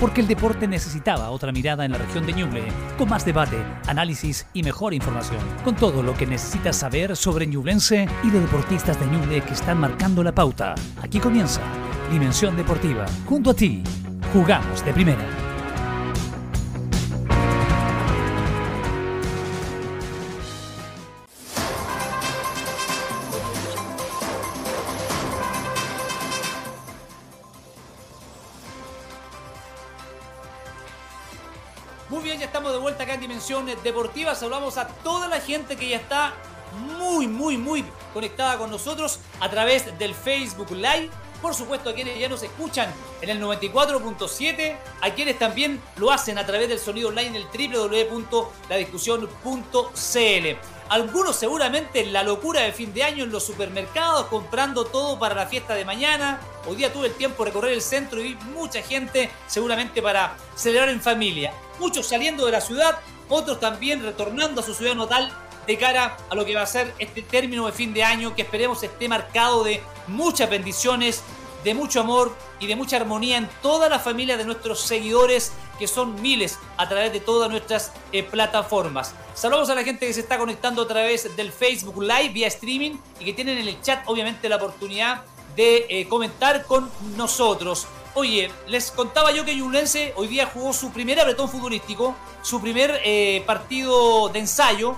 porque el deporte necesitaba otra mirada en la región de Ñuble, con más debate, análisis y mejor información, con todo lo que necesitas saber sobre Ñublense y de deportistas de Ñuble que están marcando la pauta. Aquí comienza Dimensión Deportiva, junto a ti, jugamos de primera. Deportivas. Saludamos a toda la gente que ya está muy, muy, muy conectada con nosotros a través del Facebook Live. Por supuesto, a quienes ya nos escuchan en el 94.7, a quienes también lo hacen a través del sonido online en el www.ladiscusión.cl. Algunos seguramente en la locura de fin de año en los supermercados comprando todo para la fiesta de mañana. Hoy día tuve el tiempo de recorrer el centro y vi mucha gente seguramente para celebrar en familia. Muchos saliendo de la ciudad, otros también retornando a su ciudad natal de cara a lo que va a ser este término de fin de año que esperemos esté marcado de muchas bendiciones, de mucho amor y de mucha armonía en toda la familia de nuestros seguidores, que son miles a través de todas nuestras eh, plataformas. Saludos a la gente que se está conectando a través del Facebook Live vía streaming y que tienen en el chat obviamente la oportunidad de eh, comentar con nosotros. Oye, les contaba yo que Yulense hoy día jugó su primer apretón futbolístico, su primer eh, partido de ensayo.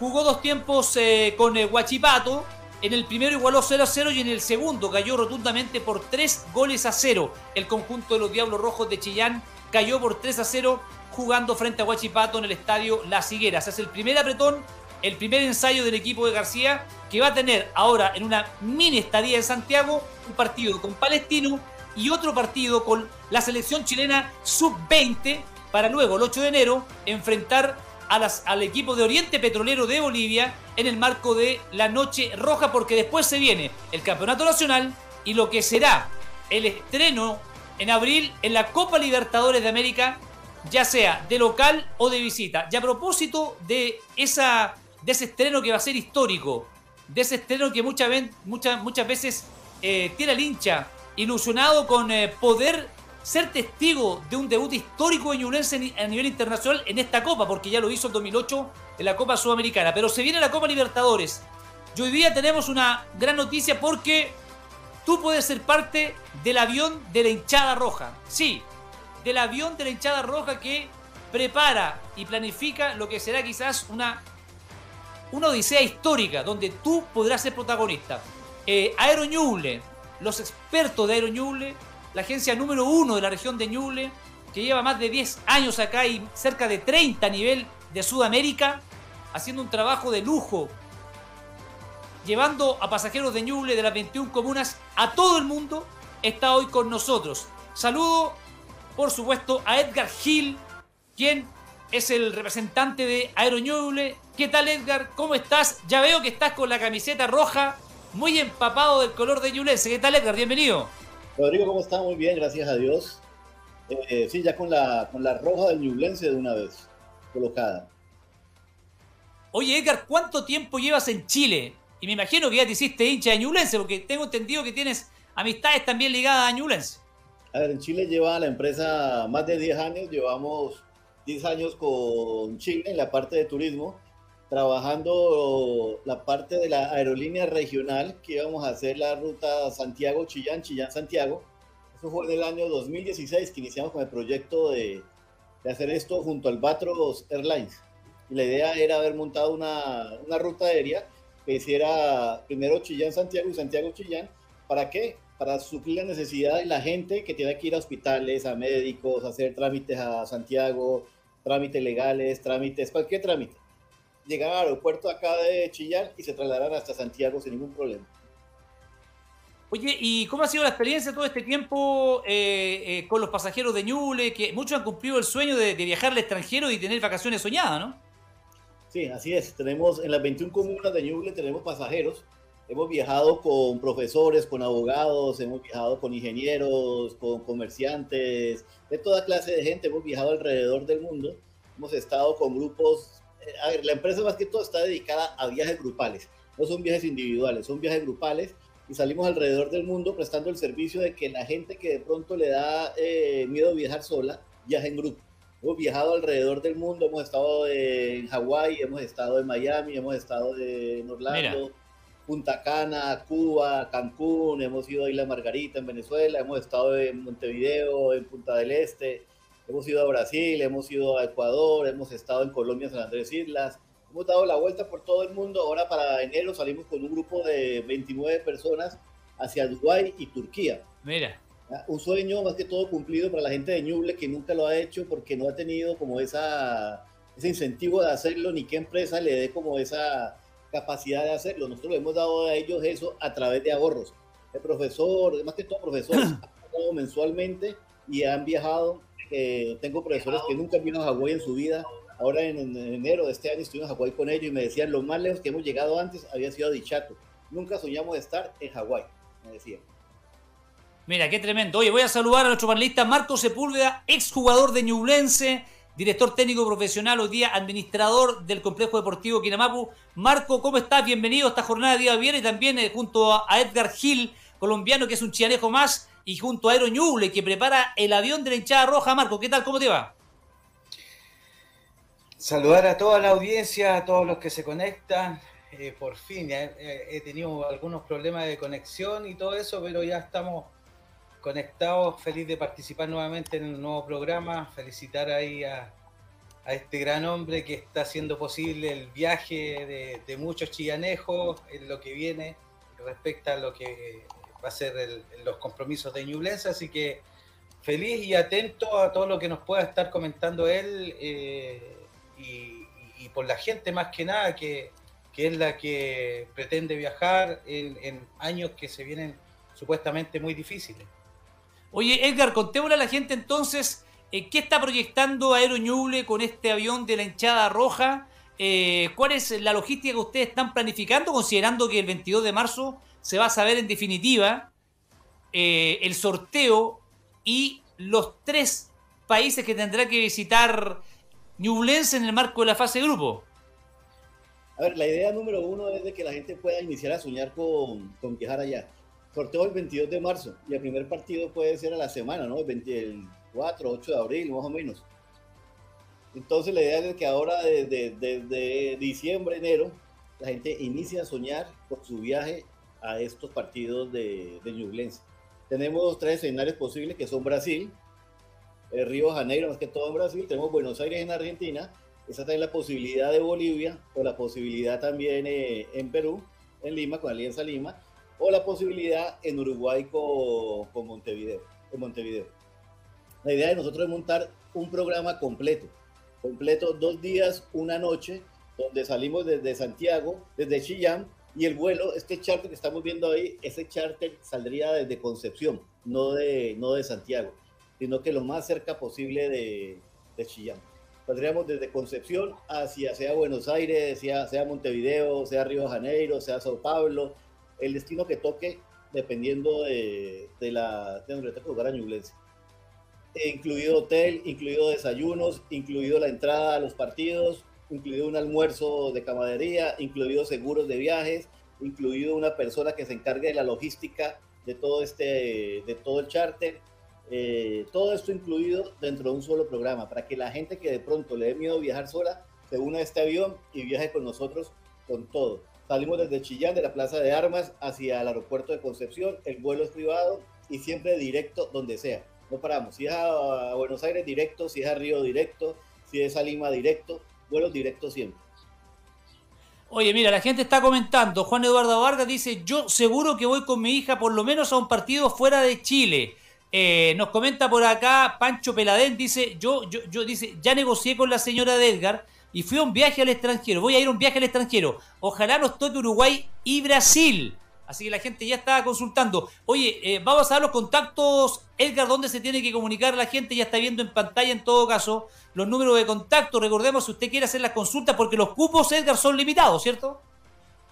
Jugó dos tiempos eh, con el Huachipato. En el primero igualó 0 a 0 y en el segundo cayó rotundamente por 3 goles a 0. El conjunto de los Diablos Rojos de Chillán cayó por 3 a 0 jugando frente a Huachipato en el estadio Las Higueras. Es el primer apretón, el primer ensayo del equipo de García que va a tener ahora en una mini estadía en Santiago un partido con Palestino y otro partido con la selección chilena sub-20 para luego, el 8 de enero, enfrentar al equipo de Oriente Petrolero de Bolivia en el marco de la Noche Roja, porque después se viene el Campeonato Nacional y lo que será el estreno en abril en la Copa Libertadores de América, ya sea de local o de visita. Y a propósito de, de ese estreno que va a ser histórico, de ese estreno que muchas, muchas, veces eh, tiene el hincha ilusionado con eh, poder ser testigo de un debut histórico de Ñublense a nivel internacional en esta Copa, porque ya lo hizo en 2008 en la Copa Sudamericana. Pero se viene la Copa Libertadores. Y hoy día tenemos una gran noticia porque tú puedes ser parte del avión de la hinchada roja. Sí, del avión de la hinchada roja que prepara y planifica lo que será quizás una, una odisea histórica, donde tú podrás ser protagonista. Eh, Aero Ñuble, los expertos de Aero Ñuble, la agencia número uno de la región de Ñuble, que lleva más de 10 años acá y cerca de 30 a nivel de Sudamérica, haciendo un trabajo de lujo, llevando a pasajeros de Ñuble de las 21 comunas a todo el mundo, está hoy con nosotros. Saludo, por supuesto, a Edgar Gil, quien es el representante de Ñuble. ¿Qué tal Edgar? ¿Cómo estás? Ya veo que estás con la camiseta roja muy empapado del color de Ñublense. ¿Qué tal, Edgar? Bienvenido. Rodrigo, ¿cómo está? Muy bien, gracias a Dios. Eh, sí, ya con la, con la roja del Ñublense de una vez colocada. Oye, Edgar, ¿cuánto tiempo llevas en Chile? Y me imagino que ya te hiciste hincha de Ñublense, porque tengo entendido que tienes amistades también ligadas a Ñublense. A ver, en Chile lleva la empresa más de 10 años, llevamos 10 años con Chile en la parte de turismo trabajando la parte de la aerolínea regional que íbamos a hacer la ruta Santiago-Chillán, Chillán-Santiago. Eso fue en el año 2016 que iniciamos con el proyecto de, de hacer esto junto al Batros Airlines. Y la idea era haber montado una, una ruta aérea que hiciera primero Chillán-Santiago y Santiago-Chillán. ¿Para qué? Para suplir la necesidad de la gente que tiene que ir a hospitales, a médicos, hacer trámites a Santiago, trámites legales, trámites, cualquier trámite llegar al aeropuerto acá de Chillán y se trasladarán hasta Santiago sin ningún problema. Oye, ¿y cómo ha sido la experiencia todo este tiempo eh, eh, con los pasajeros de Ñuble? Que muchos han cumplido el sueño de, viajar al extranjero y tener vacaciones soñadas, ¿no? Sí, así es. Tenemos en las 21 comunas de Ñuble tenemos pasajeros. Hemos viajado con profesores, con abogados, hemos viajado con ingenieros, con comerciantes, de toda clase de gente. Hemos viajado alrededor del mundo. Hemos estado con grupos a ver, la empresa más que todo está dedicada a viajes grupales. No son viajes individuales, son viajes grupales y salimos alrededor del mundo prestando el servicio de que la gente que de pronto le da eh, miedo viajar sola, viaje en grupo. Hemos viajado alrededor del mundo, hemos estado en Hawái, hemos estado en Miami, hemos estado en Orlando, Punta Cana, Cuba, Cancún, hemos ido a Isla Margarita en Venezuela, hemos estado en Montevideo, en Punta del Este, hemos ido a Brasil, hemos ido a Ecuador, hemos estado en Colombia, San Andrés Islas, hemos dado la vuelta por todo el mundo. Ahora para enero salimos con un grupo de 29 personas hacia Dubái y Turquía. Mira. Un sueño más que todo cumplido para la gente de Ñuble que nunca lo ha hecho porque no ha tenido como esa, ese incentivo de hacerlo, ni qué empresa le dé como esa capacidad de hacerlo. Nosotros le hemos dado a ellos eso a través de ahorros. El profesor, más que todo profesores, han pagado mensualmente y han viajado. Eh, tengo profesores que nunca han venido a Hawái en su vida. Ahora en, en, enero de este año estuvimos en Hawái con ellos y me decían, lo más lejos que hemos llegado antes había sido a Dichato. Nunca soñamos de estar en Hawái, me decían. Mira, qué tremendo. Oye, voy a saludar a nuestro panelista Marco Sepúlveda, exjugador de Ñublense, director técnico profesional, hoy día administrador del complejo deportivo Quinamapu. Marco, ¿cómo estás? Bienvenido a esta jornada de día viernes y también eh, junto a Edgar Gil, colombiano que es un chianejo más, y junto a Aero Ñuble, que prepara el avión de la hinchada roja. Marco, ¿qué tal? ¿Cómo te va? Saludar a toda la audiencia, a todos los que se conectan. Eh, por fin, ya he, he tenido algunos problemas de conexión y todo eso, pero ya estamos conectados, feliz de participar nuevamente en el nuevo programa, felicitar ahí a, a este gran hombre que está haciendo posible el viaje de, de, muchos chillanejos en lo que viene respecto a lo que va a ser el, los compromisos de Ñublense, así que feliz y atento a todo lo que nos pueda estar comentando él eh, y, por la gente más que nada que, que es la que pretende viajar en, en años que se vienen supuestamente muy difíciles. Oye, Edgar, contémosle a la gente entonces eh, qué está proyectando Aero Ñuble con este avión de la hinchada roja. Eh, ¿Cuál es la logística que ustedes están planificando, considerando que el 22 de marzo se va a saber en definitiva eh, el sorteo y los tres países que tendrá que visitar Ñublense en el marco de la fase de grupo? A ver, la idea número uno es de que la gente pueda iniciar a soñar con, con viajar allá sorteo el 22 de marzo y el primer partido puede ser a la semana, ¿no? El 24, 8 de abril, más o menos. Entonces la idea es que ahora desde, desde diciembre, enero, la gente inicia a soñar por su viaje a estos partidos de, de Ñublense. Tenemos tres escenarios posibles que son Brasil, eh, Río Janeiro, más que todo en Brasil, tenemos Buenos Aires en Argentina, esa también la posibilidad de Bolivia o la posibilidad también eh, en Perú, en Lima, con Alianza Lima, o la posibilidad en Uruguay con, con Montevideo, con Montevideo. La idea de nosotros es montar un programa completo, completo dos días, una noche, donde salimos desde Santiago, desde Chillán, y el vuelo, este charter que estamos viendo ahí, ese charter saldría desde Concepción, no de, no de Santiago, sino que lo más cerca posible de, de Chillán. Saldríamos desde Concepción hacia sea Buenos Aires, sea, sea Montevideo, sea Río de Janeiro, sea Sao Paulo, el destino que toque dependiendo de, de la de donde toque lugar a Ñublense. E incluido hotel, incluido desayunos, incluido la entrada a los partidos, incluido un almuerzo de camadería, incluido seguros de viajes, incluido una persona que se encargue de la logística de todo este, de todo el charter, eh, todo esto incluido dentro de un solo programa, para que la gente que de pronto le dé miedo viajar sola, se una a este avión y viaje con nosotros con todo. Salimos desde Chillán, de la Plaza de Armas, hacia el aeropuerto de Concepción. El vuelo es privado y siempre directo donde sea. No paramos. Si es a Buenos Aires, directo. Si es a Río, directo. Si es a Lima, directo. Vuelos directos siempre. Oye, mira, la gente está comentando. Juan Eduardo Vargas dice: Yo seguro que voy con mi hija por lo menos a un partido fuera de Chile. Eh, nos comenta por acá Pancho Peladén, dice, yo, yo, yo, dice, ya negocié con la señora de Edgar y fui a un viaje al extranjero. Voy a ir a un viaje al extranjero. Ojalá nos toque Uruguay y Brasil. Así que la gente ya está consultando. Oye, eh, vamos a dar los contactos. Edgar, ¿dónde se tiene que comunicar la gente? Ya está viendo en pantalla en todo caso los números de contacto. Recordemos si usted quiere hacer las consultas porque los cupos, Edgar, son limitados, ¿cierto?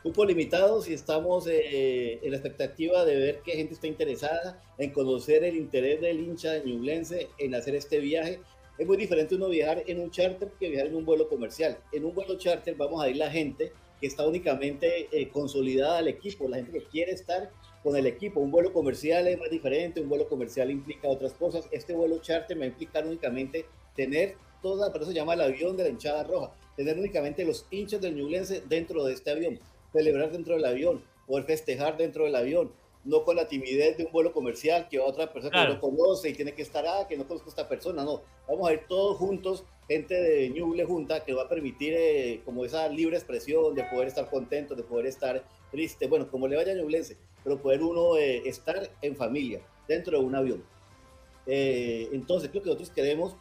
Cupos limitados y estamos eh, en la expectativa de ver qué gente está interesada en conocer el interés del hincha de Ñublense en hacer este viaje es muy diferente uno viajar en un charter que viajar en un vuelo comercial. En un vuelo charter vamos a ir la gente que está únicamente eh, consolidada al equipo, la gente que quiere estar con el equipo. Un vuelo comercial es más diferente, un vuelo comercial implica otras cosas. Este vuelo charter me va implicar únicamente tener toda, por eso se llama el avión de la hinchada roja, tener únicamente los hinchas del Ñublense dentro de este avión, celebrar dentro del avión, poder festejar dentro del avión, no con la timidez de un vuelo comercial que otra persona que no conoce y tiene que estar, ah, que no conozco a esta persona, no, vamos a ir todos juntos, gente de Ñuble junta, que va a permitir eh, como esa libre expresión de poder estar contento, de poder estar triste, bueno, como le vaya a Ñublense, pero poder uno eh, estar en familia, dentro de un avión. Eh, entonces, creo que nosotros queremos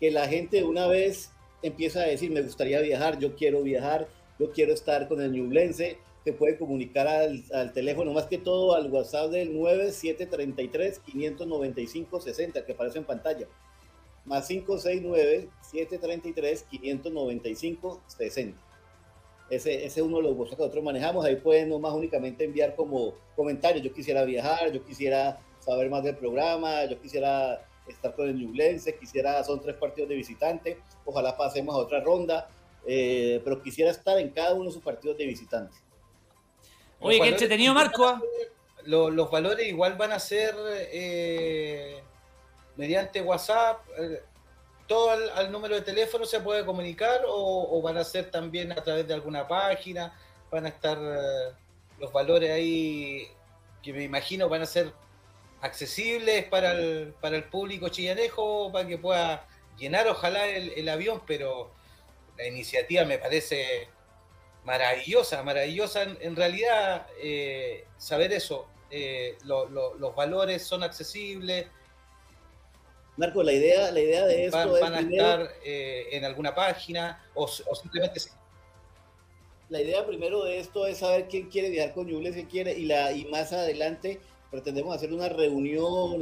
que la gente una vez empieza a decir, me gustaría viajar, yo quiero viajar, yo quiero estar con el Ñublense, se puede comunicar al, teléfono, más que todo al WhatsApp del 9733-595-60 que aparece en pantalla, más 569-733-595-60. Ese, ese es uno de los WhatsApp que nosotros manejamos, ahí pueden nomás únicamente enviar como comentarios, yo quisiera viajar, yo quisiera saber más del programa, yo quisiera estar con el Ñublense, quisiera, son tres partidos de visitante, ojalá pasemos a otra ronda, eh, pero quisiera estar en cada uno de sus partidos de visitante. Oye, qué entretenido, Marco. Los, los, valores igual van a ser eh, mediante WhatsApp. Eh, ¿Todo al, número de teléfono se puede comunicar o, van a ser también a través de alguna página? ¿Van a estar eh, los valores ahí que me imagino van a ser accesibles para el, para el público chillanejo para que pueda llenar ojalá el, el avión? Pero la iniciativa me parece maravillosa, maravillosa en, realidad eh, saber eso, eh, los valores son accesibles. Marco, la idea, la idea de esto van, van a estar eh, en alguna página o, simplemente la idea primero de esto es saber quién quiere viajar con Yules, quién quiere, y, la, y más adelante pretendemos hacer una reunión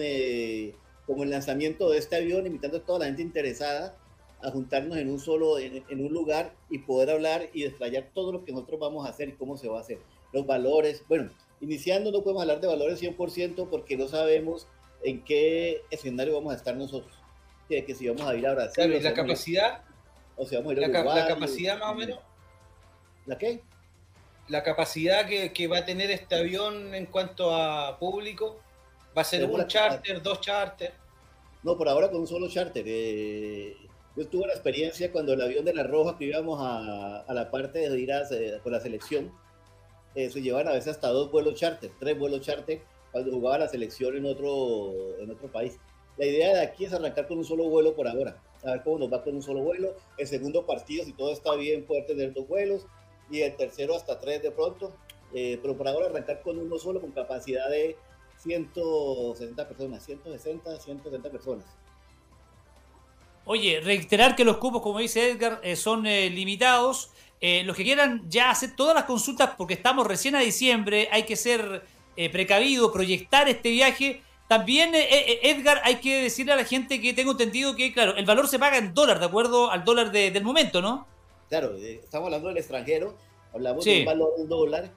como el lanzamiento de este avión, invitando a toda la gente interesada a juntarnos en un solo, en, un lugar y poder hablar y desplayar todo lo que nosotros vamos a hacer y cómo se va a hacer. Los valores, bueno, iniciando no podemos hablar de valores 100% porque no sabemos en qué escenario vamos a estar nosotros. Que, que si vamos a ir a Brasil. ¿y la capacidad? o si vamos a ir a la, la capacidad más o menos. ¿La qué? La capacidad que, que, va a tener este avión en cuanto a público. ¿Va a ser un charter, dos charter? No, por ahora con un solo charter. Eh, yo tuve la experiencia cuando el avión de la Roja, que íbamos a, la parte de ir a, con la selección, eh, se llevaban a veces hasta dos vuelos charter, tres vuelos charter, cuando jugaba la selección en otro, en otro país. La idea de aquí es arrancar con un solo vuelo por ahora, a ver cómo nos va con un solo vuelo. El segundo partido, si todo está bien, poder tener dos vuelos, y el tercero hasta tres de pronto. Eh, pero por ahora arrancar con uno solo, con capacidad de 160 personas, 160, 170 personas. Oye, reiterar que los cupos, como dice Edgar, eh, son eh, limitados. Eh, los que quieran ya hacer todas las consultas, porque estamos recién a diciembre, hay que ser precavido, proyectar este viaje. También, Edgar, hay que decirle a la gente que tengo entendido que, claro, el valor se paga en dólar, de acuerdo al dólar del momento, ¿no? Claro, estamos hablando del extranjero, hablamos del valor del dólar.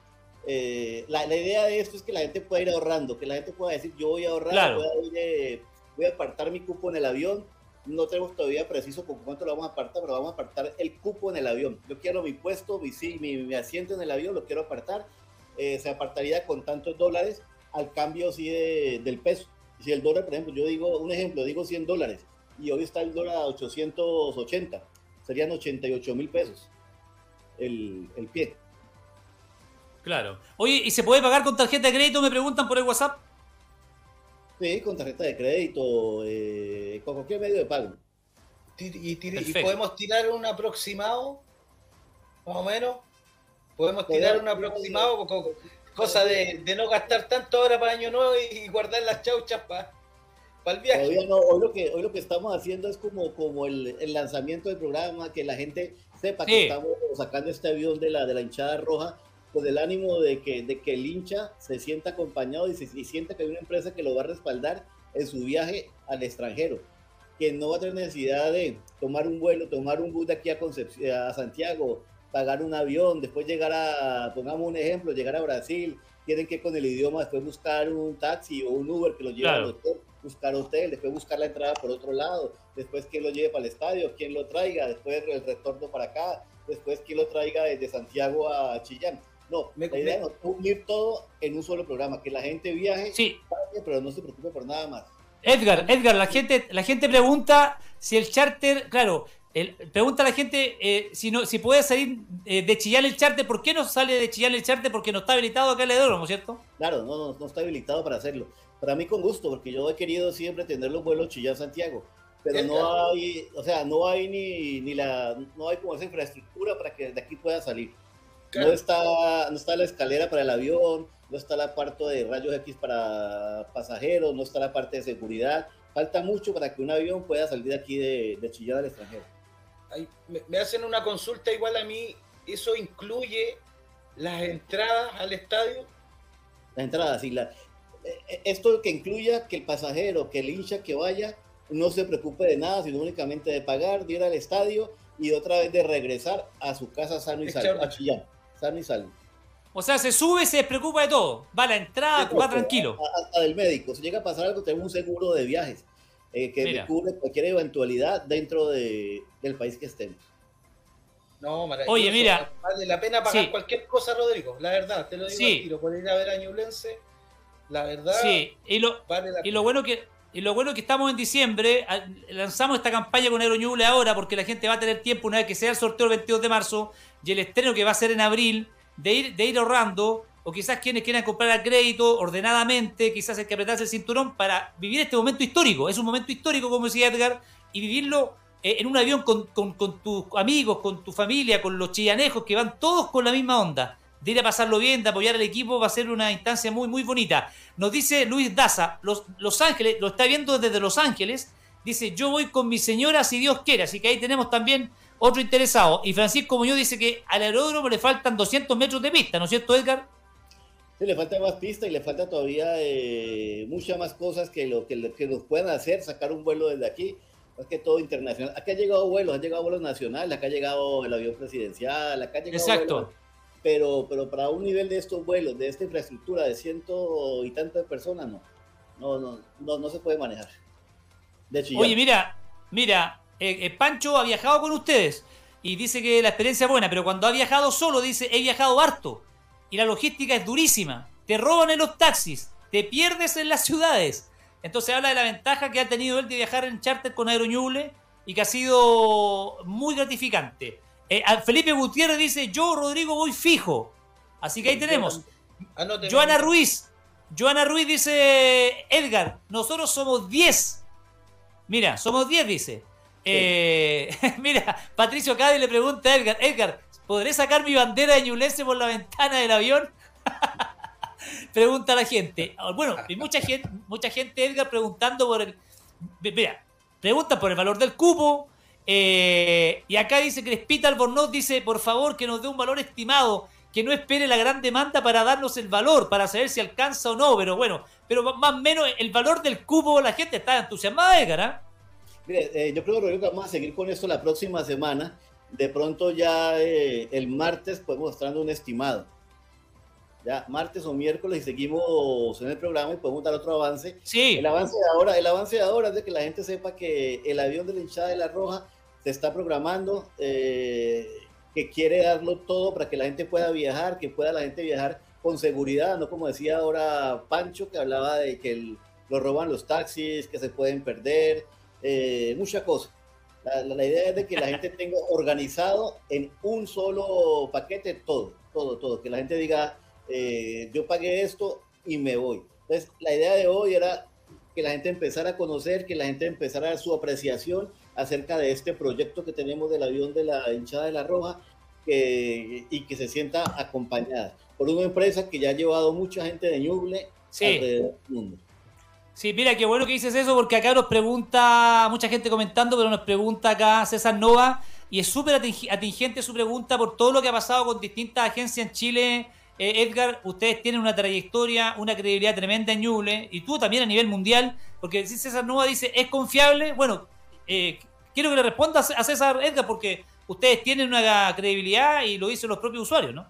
La, la, idea de esto es que la gente pueda ir ahorrando, que la gente pueda decir, yo voy a ahorrar, voy a apartar mi cupo en el avión, no tenemos todavía preciso con cuánto lo vamos a apartar, pero vamos a apartar el cupo en el avión. Yo quiero mi puesto, mi, mi, mi asiento en el avión, lo quiero apartar. Eh, se apartaría con tantos dólares al cambio sí del peso. Si el dólar, por ejemplo, yo digo, un ejemplo, digo 100 dólares y hoy está el dólar a 880, serían 88 mil pesos el, el pie. Claro. Oye, ¿y se puede pagar con tarjeta de crédito? Me preguntan por el WhatsApp. Sí, con tarjeta de crédito, eh, con cualquier medio de pago. ¿Y, podemos tirar un aproximado? Más o menos. ¿Podemos tirar un aproximado? Cosa de, no gastar tanto ahora para Año Nuevo y guardar las chauchas para el viaje. hoy, lo que, hoy lo que estamos haciendo es como, como el, lanzamiento del programa, que la gente sepa que estamos sacando este avión de la, de la hinchada roja con el ánimo de que, de que el hincha se sienta acompañado y, se, sienta que hay una empresa que lo va a respaldar en su viaje al extranjero, que no va a tener necesidad de tomar un vuelo, tomar un bus de aquí a, a Santiago, pagar un avión, después llegar a, pongamos un ejemplo, llegar a Brasil, tienen que con el idioma después buscar un taxi o un Uber que lo lleve al hotel, buscar hotel, después buscar la entrada por otro lado, después quién lo lleve para el estadio, quién lo traiga, después el retorno para acá, después quién lo traiga desde Santiago a Chillán No, la idea es unir todo en un solo programa, que la gente viaje, sí. pero no se preocupe por nada más. Edgar, Edgar, la gente, la gente pregunta si el charter, claro, el, pregunta a la gente eh, si no, si puede salir eh, de Chillán el charter, ¿por qué no sale de Chillán el charter? Porque no está habilitado acá en el ¿no cierto? Claro, no, no, no está habilitado para hacerlo. Para mí con gusto, porque yo he querido siempre tener los vuelos Chillán-Santiago, pero no hay, o sea, no hay ni, ni la, no hay como esa infraestructura para que de aquí pueda salir. No, está, no está la escalera para el avión, no está la parte de rayos X para pasajeros, no está la parte de seguridad. Falta mucho para que un avión pueda salir aquí de, de al extranjero. me, hacen una consulta igual a mí, ¿eso incluye las entradas al estadio? Las entradas, sí. La, eh, eh, esto que incluya que el pasajero, que el hincha que vaya, no se preocupe de nada, sino únicamente de pagar, de ir al estadio y otra vez de regresar a su casa sano y salvo, a Chillán, sano y salvo. O sea, se sube, se preocupa de todo. Va a la entrada, va tranquilo. Hasta del médico. Si llega a pasar algo, tenemos un seguro de viajes eh, que cubre cualquier eventualidad dentro de, del país que estemos. No, Oye, mira. Vale la pena pagar cualquier cosa, Rodrigo. La verdad, te lo digo sí. por ir a ver a Ñublense. La verdad. Sí, y lo, y lo bueno que. Y lo bueno que estamos en diciembre, lanzamos esta campaña con Aeroñuble ahora porque la gente va a tener tiempo una vez que sea el sorteo el 22 de marzo y el estreno que va a ser en abril de ir, de ir ahorrando, o quizás quienes quieran comprar a crédito ordenadamente, quizás hay que apretarse el cinturón para vivir este momento histórico. Es un momento histórico, como decía Edgar, y vivirlo eh, en un avión con, tus amigos, con tu familia, con los chillanejos, que van todos con la misma onda. De ir a pasarlo bien, de apoyar al equipo, va a ser una instancia muy, muy bonita. Nos dice Luis Daza, Los, los Ángeles, lo está viendo desde Los Ángeles, dice, yo voy con mi señora si Dios quiere. Así que ahí tenemos también otro interesado. Y Francisco Muñoz dice que al aeródromo le faltan 200 metros de pista, ¿no es cierto, Edgar? Sí, le falta más pista y le falta todavía eh, muchas más cosas que, lo, que, nos puedan hacer, sacar un vuelo desde aquí. Más que todo internacional. Acá ha llegado vuelos, han llegado vuelos nacionales, acá ha llegado el avión presidencial, acá ha llegado Exacto. Pero, pero para un nivel de estos vuelos, de esta infraestructura de ciento y tantas personas, no. No, no, no, no se puede manejar. Oye, mira, mira, eh, eh, Pancho ha viajado con ustedes y dice que la experiencia es buena, pero cuando ha viajado solo dice, he viajado harto y la logística es durísima. Te roban en los taxis, te pierdes en las ciudades. Entonces habla de la ventaja que ha tenido él de viajar en charter con Aeroñuble y que ha sido muy gratificante. Eh, Felipe Gutiérrez dice, yo Rodrigo voy fijo. Así que ahí tenemos. Joana Ruiz. Joana Ruiz dice, Edgar, nosotros somos 10. Mira, somos 10, dice. Eh, mira, Patricio Cádiz le pregunta a Edgar, Edgar, ¿podré sacar mi bandera de Ñublense por la ventana del avión? pregunta la gente. Ah, bueno, y mucha gente, mucha gente, Edgar, preguntando por el... Mira, pregunta por el valor del cupo. Eh, y acá dice Crespita Albornoz, dice, por favor, que nos dé un valor estimado, que no espere la gran demanda para darnos el valor, para saber si alcanza o no, pero bueno, pero más o menos el valor del cupo, la gente está entusiasmada, Edgar, ¿ah? Mire, eh, yo creo, que vamos a seguir con esto la próxima semana. De pronto ya eh, el martes podemos mostrando un estimado. Ya martes o miércoles y seguimos en el programa y podemos dar otro avance. Sí. El avance de ahora, el avance de ahora es de que la gente sepa que el avión de la hinchada de la Roja se está programando, eh, que quiere darlo todo para que la gente pueda viajar, que pueda la gente viajar con seguridad, no como decía ahora Pancho, que hablaba de que lo roban los taxis, que se pueden perder, eh, muchas cosas. La, idea es de que la gente tenga organizado en un solo paquete todo, todo, todo. Que la gente diga, eh, yo pagué esto y me voy. Entonces, la idea de hoy era que la gente empezara a conocer, que la gente empezara a dar su apreciación acerca de este proyecto que tenemos del avión de la hinchada de la Roja y que se sienta acompañada por una empresa que ya ha llevado mucha gente de Ñuble alrededor del mundo. Sí, mira, qué bueno que dices eso porque acá nos pregunta, mucha gente comentando, pero nos pregunta acá César Nova y es súper atingente su pregunta por todo lo que ha pasado con distintas agencias en Chile. Eh, Edgar, ustedes tienen una trayectoria, una credibilidad tremenda en Ñuble y tú también a nivel mundial, porque si César Nova dice, ¿es confiable? Bueno, eh, quiero que le responda a César Edgar porque ustedes tienen una credibilidad y lo dicen los propios usuarios, ¿no?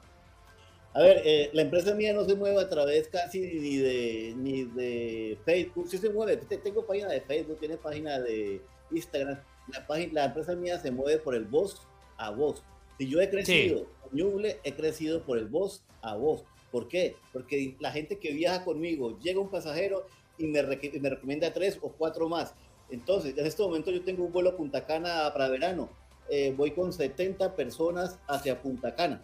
A ver, eh, la empresa mía no se mueve a través casi ni de, ni de Facebook. Sí se mueve. Tengo página de Facebook, tiene página de Instagram. La, página, la empresa mía se mueve por el voz a voz. Si yo he crecido con he crecido por el voz a voz. ¿Por qué? Porque la gente que viaja conmigo, llega un pasajero y me, me recomienda tres o cuatro más. Entonces, en este momento yo tengo un vuelo a Punta Cana para verano. Eh, voy con 70 personas hacia Punta Cana,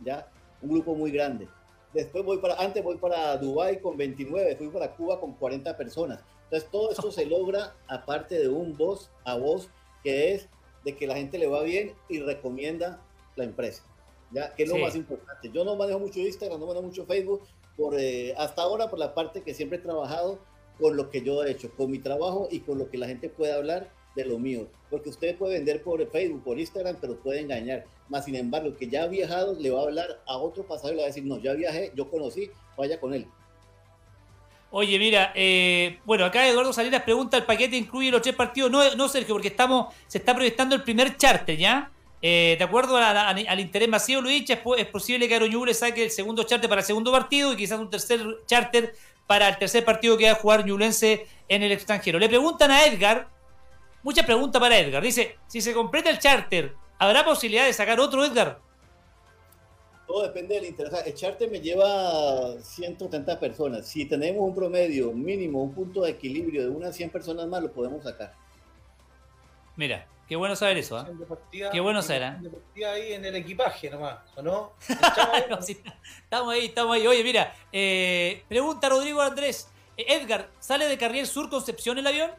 ¿ya? Un grupo muy grande. Después voy para, antes voy para Dubai con 29, fui para Cuba con 40 personas. Entonces, todo esto se logra aparte de un voz a voz, que es de que la gente le va bien y recomienda la empresa, ¿ya? Que es lo más importante. Yo no manejo mucho Instagram, no manejo mucho Facebook, por, eh, hasta ahora por la parte que siempre he trabajado con lo que yo he hecho, con mi trabajo y con lo que la gente puede hablar de lo mío. Porque usted puede vender por Facebook, por Instagram, pero puede engañar. Más sin embargo, que ya ha viajado, le va a hablar a otro pasajero y le va a decir, no, ya viajé, yo conocí, vaya con él. Oye, mira, eh, bueno, acá Eduardo Salinas pregunta, ¿el paquete incluye los tres partidos? No, no Sergio, porque estamos, se está proyectando el primer charter, ¿ya? Eh, de acuerdo al interés masivo, lo dicho, es, posible que Aeroñuble saque el segundo charter para el segundo partido y quizás un tercer charter para el tercer partido que va a jugar Ñublense en el extranjero. Le preguntan a Edgar, mucha pregunta para Edgar. Dice, si se completa el charter, ¿habrá posibilidad de sacar otro Edgar? Todo depende del interés. El charter me lleva 130 personas. Si tenemos un promedio mínimo, un punto de equilibrio de unas 100 personas más, lo podemos sacar. Mira, Qué bueno saber eso, ¿eh? Qué bueno saber, ¿eh? ahí en el equipaje nomás, ¿o no? estamos ahí, estamos ahí. Oye, mira, eh, pregunta Rodrigo Andrés. Eh, Edgar, ¿sale de Carrier Sur Concepción el avión?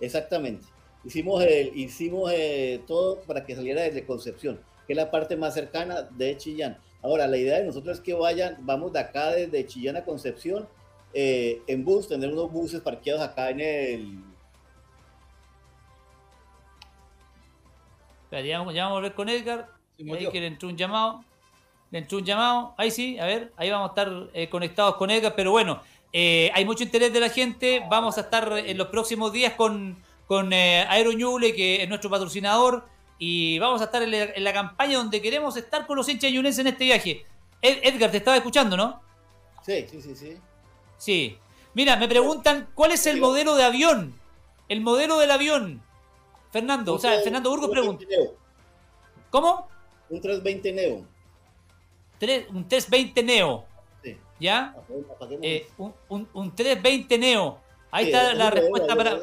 Exactamente. Hicimos, el, hicimos eh, todo para que saliera desde Concepción, que es la parte más cercana de Chillán. Ahora, la idea de nosotros es que vayan, vamos de acá desde Chillán a Concepción en bus, tener unos buses parqueados acá en el ya, vamos, a volver con Edgar. ahí que le entró un llamado. Le entró un llamado. Ahí sí, a ver, ahí vamos a estar eh, conectados con Edgar. Pero bueno, eh, hay mucho interés de la gente. Vamos a estar en los próximos días con, con eh, que es nuestro patrocinador. Y vamos a estar en la, campaña donde queremos estar con los hinchas ñulenses en este viaje. Edgar, te estaba escuchando, ¿no? Sí, sí, sí, sí. Sí. Mira, me preguntan cuál es el modelo de avión. El modelo del avión. Fernando, o sea, Fernando Burgos pregunta. ¿Cómo? Un 320 Neo. un 320 Neo. Sí. ¿Ya? Eh, un, 320 Neo. Ahí está la respuesta para.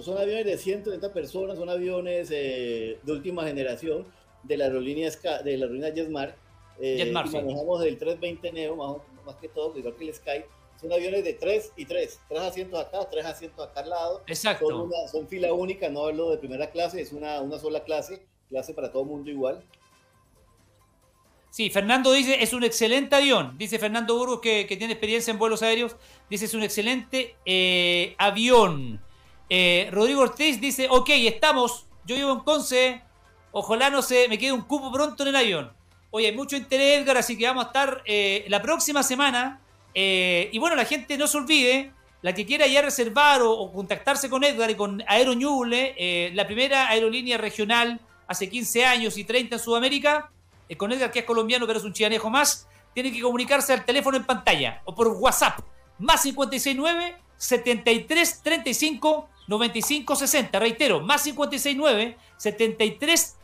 Son aviones de 130 personas, son aviones eh, de última generación de la aerolínea, de la aerolínea Jetmar. Eh, Jetmar y manejamos el 320 Neo, más, más que todo, igual que el Sky son aviones de tres y tres, tres asientos acá, tres asientos acá al lado. Exacto. Son, fila única, no hablo de primera clase, es una, una sola clase, clase para todo el mundo igual. Sí, Fernando dice, es un excelente avión. Dice Fernando Burgos, que, tiene experiencia en vuelos aéreos. Dice, es un excelente eh, avión. Eh, Rodrigo Ortiz dice, ok, estamos. Yo vivo en Conce. Ojalá no se me quede un cupo pronto en el avión. Oye, hay mucho interés, Edgar, así que vamos a estar eh, la próxima semana eh, y bueno, la gente no se olvide, la que quiera ya reservar o, contactarse con Edgar y con Aero eh, la primera aerolínea regional hace 15 años y 30 en Sudamérica, eh, con Edgar que es colombiano pero es un chianejo más, tiene que comunicarse al teléfono en pantalla o por WhatsApp, más 569 73 35 95 60. Reitero, más 569 73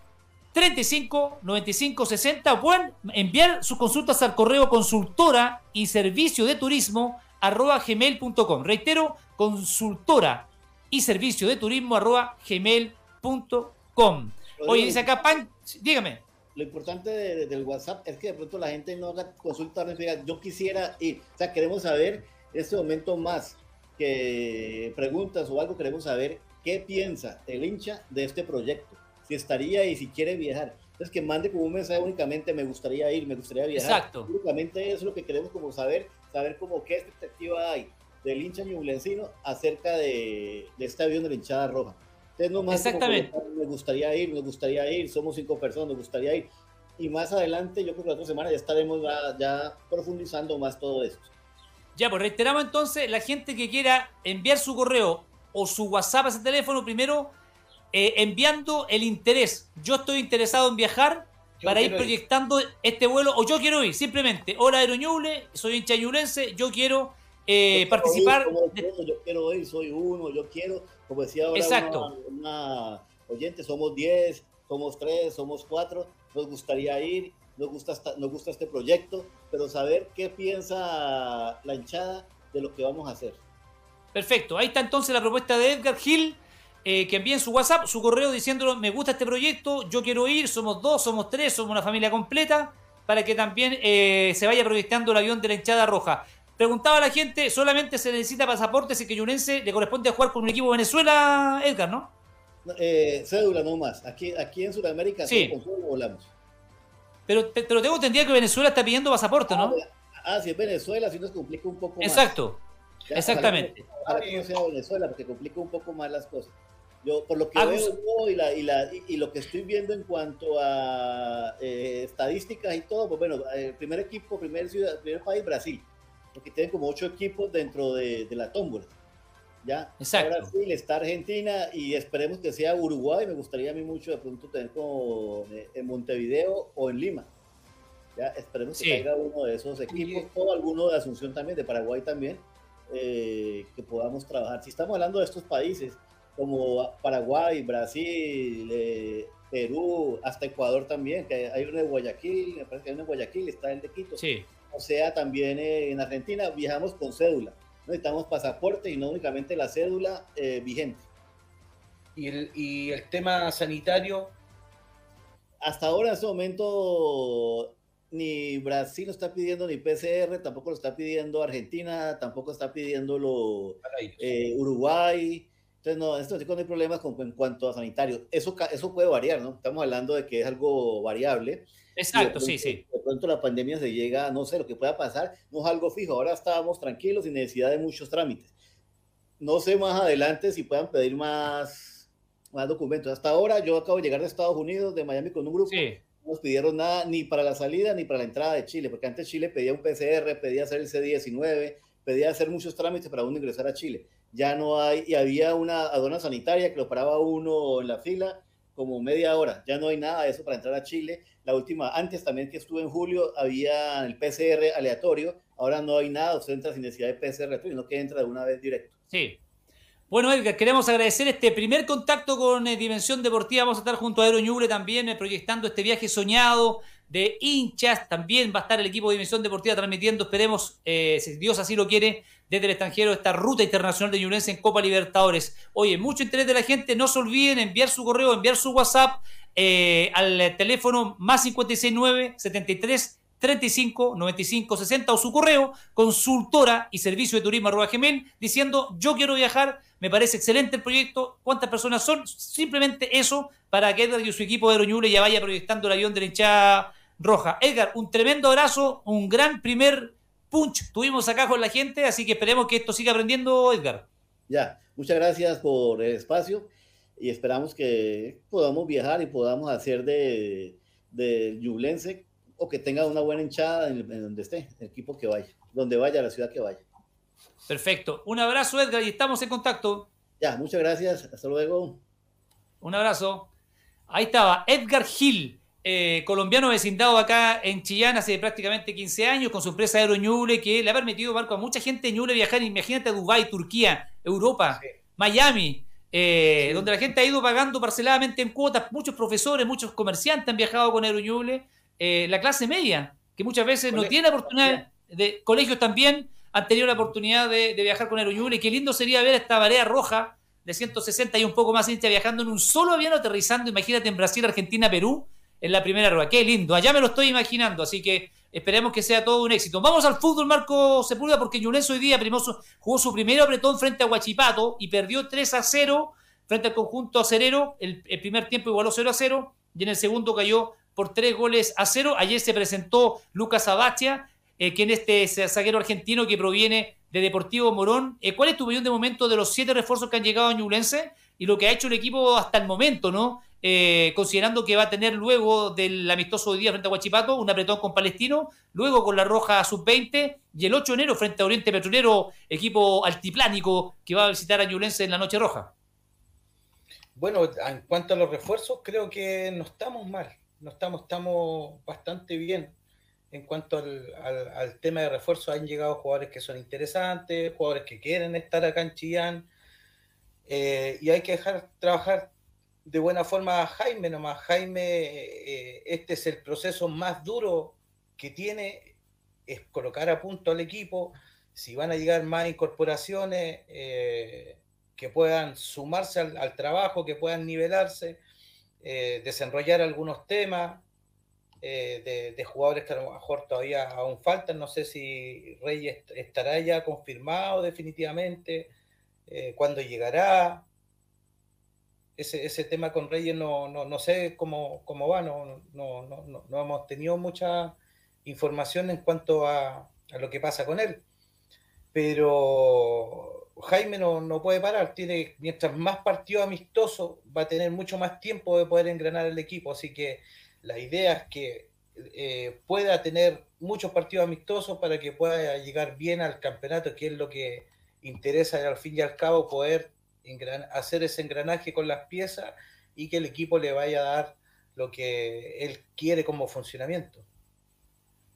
35 95 60. Pueden enviar sus consultas al correo consultora y servicio de turismo arroba gmail.com. Reitero, consultora y servicio de turismo arroba gmail.com. Oye, dice acá, Pan, dígame. Lo importante del WhatsApp es que de pronto la gente no haga consultas, no diga, yo quisiera ir. O sea, queremos saber en este momento más que preguntas o algo, queremos saber qué piensa el hincha de este proyecto si estaría y si quiere viajar. Entonces, que mande como un mensaje únicamente, me gustaría ir, me gustaría viajar. Exacto. Únicamente eso es lo que queremos como saber, saber como qué expectativa hay del hincha ñublencino acerca de, de este avión de la hinchada roja. Entonces, no más Exactamente. me gustaría ir, me gustaría ir, somos cinco personas, me gustaría ir. Y más adelante, yo creo que la otra semana ya estaremos ya, profundizando más todo esto. Ya, pues reiteramos entonces, la gente que quiera enviar su correo o su WhatsApp a ese teléfono, primero eh, enviando el interés. Yo estoy interesado en viajar para ir proyectando este vuelo, o yo quiero ir, simplemente. Hola Aeroñuble, soy hincha ñublense, yo quiero eh, participar. yo quiero ir, soy uno, yo quiero, como decía ahora Exacto. Una, oyente, somos 10, somos 3, somos 4. nos gustaría ir, nos gusta, nos gusta este proyecto, pero saber qué piensa la hinchada de lo que vamos a hacer. Perfecto, ahí está entonces la propuesta de Edgar Gil. Eh, que envíen su WhatsApp, su correo diciéndolo, me gusta este proyecto, yo quiero ir, somos dos, somos tres, somos una familia completa, para que también eh, se vaya proyectando el avión de la hinchada roja. Preguntaba a la gente, solamente se necesita pasaporte si que Yunense le corresponde jugar con un equipo de Venezuela, Edgar, ¿no? Eh, cédula no más. Aquí, aquí en Sudamérica sí. con volamos. Pero te, lo tengo entendido que Venezuela está pidiendo pasaporte, ¿no? Ah, si es Venezuela, si nos complica un poco más. Exacto. Exactamente. Ojalá que no sea Venezuela, porque complica un poco más las cosas. Yo, por lo que veo y, la, y, la, y, lo que estoy viendo en cuanto a eh, estadísticas y todo, pues bueno, el eh, primer equipo, primer, ciudad, primer país, Brasil, porque tienen como ocho equipos dentro de, de la tómbola. ¿ya? Exacto. Brasil, está Argentina y esperemos que sea Uruguay. Me gustaría a mí mucho de pronto tener como eh, en Montevideo o en Lima. ¿ya? Esperemos que caiga uno de esos equipos o alguno de Asunción también, de Paraguay también, que podamos trabajar. Si estamos hablando de estos países, como Paraguay, Brasil, eh, Perú, hasta Ecuador también, que hay uno de Guayaquil, me parece que hay uno de Guayaquil, está el de Quito. Sí. O sea, también eh, en Argentina viajamos con cédula. Necesitamos pasaporte y no únicamente la cédula eh, vigente. ¿Y el, ¿Y el tema sanitario? Hasta ahora, en este momento, ni Brasil lo está pidiendo ni PCR, tampoco lo está pidiendo Argentina, tampoco está pidiéndolo Uruguay. Entonces, no, esto sí no hay problemas con, en cuanto a sanitario. Eso, eso puede variar, ¿no? Estamos hablando de que es algo variable. Exacto, sí, sí. De pronto la pandemia se llega, no sé, lo que pueda pasar, no es algo fijo. Ahora estábamos tranquilos sin necesidad de muchos trámites. No sé más adelante si puedan pedir más, más documentos. Hasta ahora yo acabo de llegar de Estados Unidos, de Miami con un grupo. Sí. No nos pidieron nada ni para la salida ni para la entrada de Chile, porque antes Chile pedía un PCR, pedía hacer el C19, pedía hacer muchos trámites para uno ingresar a Chile ya no hay, y había una aduana sanitaria que lo paraba uno en la fila como media hora, ya no hay nada de eso para entrar a Chile. La última, antes también que estuve en julio, había el PCR aleatorio, ahora no hay nada, usted entra sin necesidad de PCR aleatorio, no que entra de una vez directo. Sí. Bueno, Edgar, queremos agradecer este primer contacto con eh, Dimensión Deportiva. Vamos a estar junto a Aero Ñuble también eh, proyectando este viaje soñado de hinchas. También va a estar el equipo de Dimensión Deportiva transmitiendo, esperemos, eh, si Dios así lo quiere, desde el extranjero esta ruta internacional de Ñublense en Copa Libertadores. Oye, mucho interés de la gente, no se olviden enviar su correo, enviar su WhatsApp eh, al teléfono más 569 73 35 95 60 o su correo consultora y servicio de turismo arroba gmail diciendo yo quiero viajar, me parece excelente el proyecto, cuántas personas son, simplemente eso para que Edgar y su equipo de Aeroñuble ya vaya proyectando el avión de la hinchada roja. Edgar, un tremendo abrazo, un gran primer punch tuvimos acá con la gente, así que esperemos que esto siga aprendiendo, Edgar. Ya, muchas gracias por el espacio y esperamos que podamos viajar y podamos hacer de, de Ñublense o que tenga una buena hinchada en, donde esté, el equipo que vaya, donde vaya, la ciudad que vaya. Perfecto. Un abrazo, Edgar, y estamos en contacto. Ya, muchas gracias. Hasta luego. Un abrazo. Ahí estaba Edgar Gil, eh, colombiano vecindado acá en Chillán hace prácticamente 15 años con su empresa Aero Ñuble que le ha permitido Marco, a mucha gente de Ñuble viajar, imagínate a Dubái, Turquía, Europa, Miami, eh, donde la gente ha ido pagando parceladamente en cuotas, muchos profesores, muchos comerciantes han viajado con Aero Ñuble, eh, la clase media, que muchas veces no tiene oportunidad, de colegios también han tenido la oportunidad de, viajar con Aero Ñuble, qué lindo sería ver esta marea roja de 160 y un poco más gente viajando en un solo avión aterrizando, imagínate en Brasil, Argentina, Perú, en la primera rueda. Qué lindo, allá me lo estoy imaginando, así que esperemos que sea todo un éxito. Vamos al fútbol, Marco Sepúlveda, porque Ñublense hoy día jugó su primer apretón frente a Huachipato y perdió 3 a 0 frente al conjunto acerero. El, primer tiempo igualó 0 a 0 y en el segundo cayó por 3 goles a 0. Ayer se presentó Lucas Abatia, eh, quien es este zaguero argentino que proviene de Deportivo Morón. Eh, ¿Cuál es tu opinión de momento de los siete refuerzos que han llegado a Ñublense y lo que ha hecho el equipo hasta el momento, ¿no? Eh, considerando que va a tener luego del amistoso hoy día frente a Huachipato un apretón con Palestino, luego con la Roja Sub-20 y el 8 de enero frente a Oriente Petrolero, equipo altiplánico que va a visitar a Ñublense en la Noche Roja. Bueno, en cuanto a los refuerzos, creo que no estamos mal, no estamos, estamos bastante bien. En cuanto al, tema de refuerzos, han llegado jugadores que son interesantes, jugadores que quieren estar acá en Chillán, eh, y hay que dejar trabajar de buena forma Jaime nomás. Jaime, eh, este es el proceso más duro que tiene, es colocar a punto al equipo. Si van a llegar más incorporaciones eh, que puedan sumarse al, trabajo, que puedan nivelarse, eh, desarrollar algunos temas de, de, jugadores que a lo mejor todavía aún faltan. No sé si Reyes estará ya confirmado definitivamente, cuándo llegará ese, ese tema con Reyes no, no, no sé cómo, cómo va, no, no, no, no, hemos tenido mucha información en cuanto a, a, lo que pasa con él. Pero Jaime no, no puede parar, tiene, mientras más partido amistoso va a tener mucho más tiempo de poder engranar el equipo, así que la idea es que eh, pueda tener muchos partidos amistosos para que pueda llegar bien al campeonato, que es lo que interesa al fin y al cabo poder hacer ese engranaje con las piezas y que el equipo le vaya a dar lo que él quiere como funcionamiento.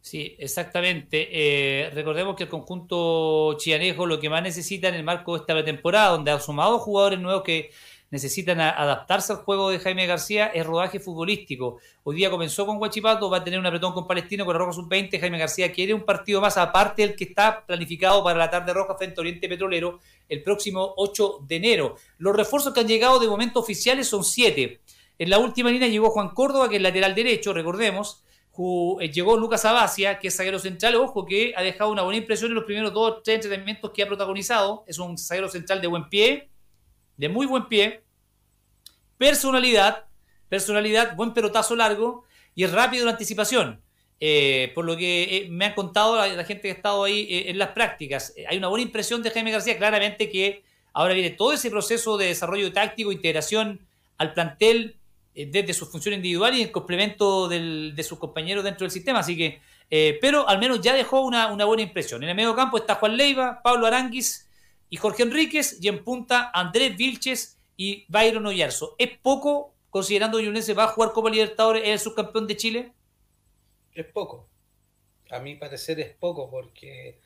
Sí, exactamente. Eh, recordemos que el conjunto chianejo lo que más necesita en el marco de esta temporada, donde ha sumado jugadores nuevos que necesitan adaptarse al juego de Jaime García, es rodaje futbolístico. Hoy día comenzó con Guachipato, va a tener un apretón con Palestino, con la Roja Sub-20. Jaime García quiere un partido más, aparte del que está planificado para la tarde roja frente a Oriente Petrolero el próximo 8 de enero. Los refuerzos que han llegado de momento oficiales son siete. En la última línea llegó Juan Córdoba, que es lateral derecho, recordemos. Eh, llegó Lucas Abacia, que es zaguero central, ojo, que ha dejado una buena impresión en los primeros dos tres entrenamientos que ha protagonizado. Es un zaguero central de buen pie, de muy buen pie, personalidad, personalidad, buen pelotazo largo y es rápido en anticipación. Eh, por lo que eh, me han contado la, gente que ha estado ahí eh, en las prácticas. hay una buena impresión de Jaime García, claramente que ahora viene todo ese proceso de desarrollo táctico, integración al plantel desde su función individual y el complemento de sus compañeros dentro del sistema. Así que, pero al menos ya dejó una, una, buena impresión. En el medio campo está Juan Leiva, Pablo Aranguis y Jorge Enríquez, y en punta Andrés Vilches y Byron Oyarzo. ¿Es poco considerando que Ñublense va a jugar Copa Libertadores, es el subcampeón de Chile? Es poco. A mi parecer es poco porque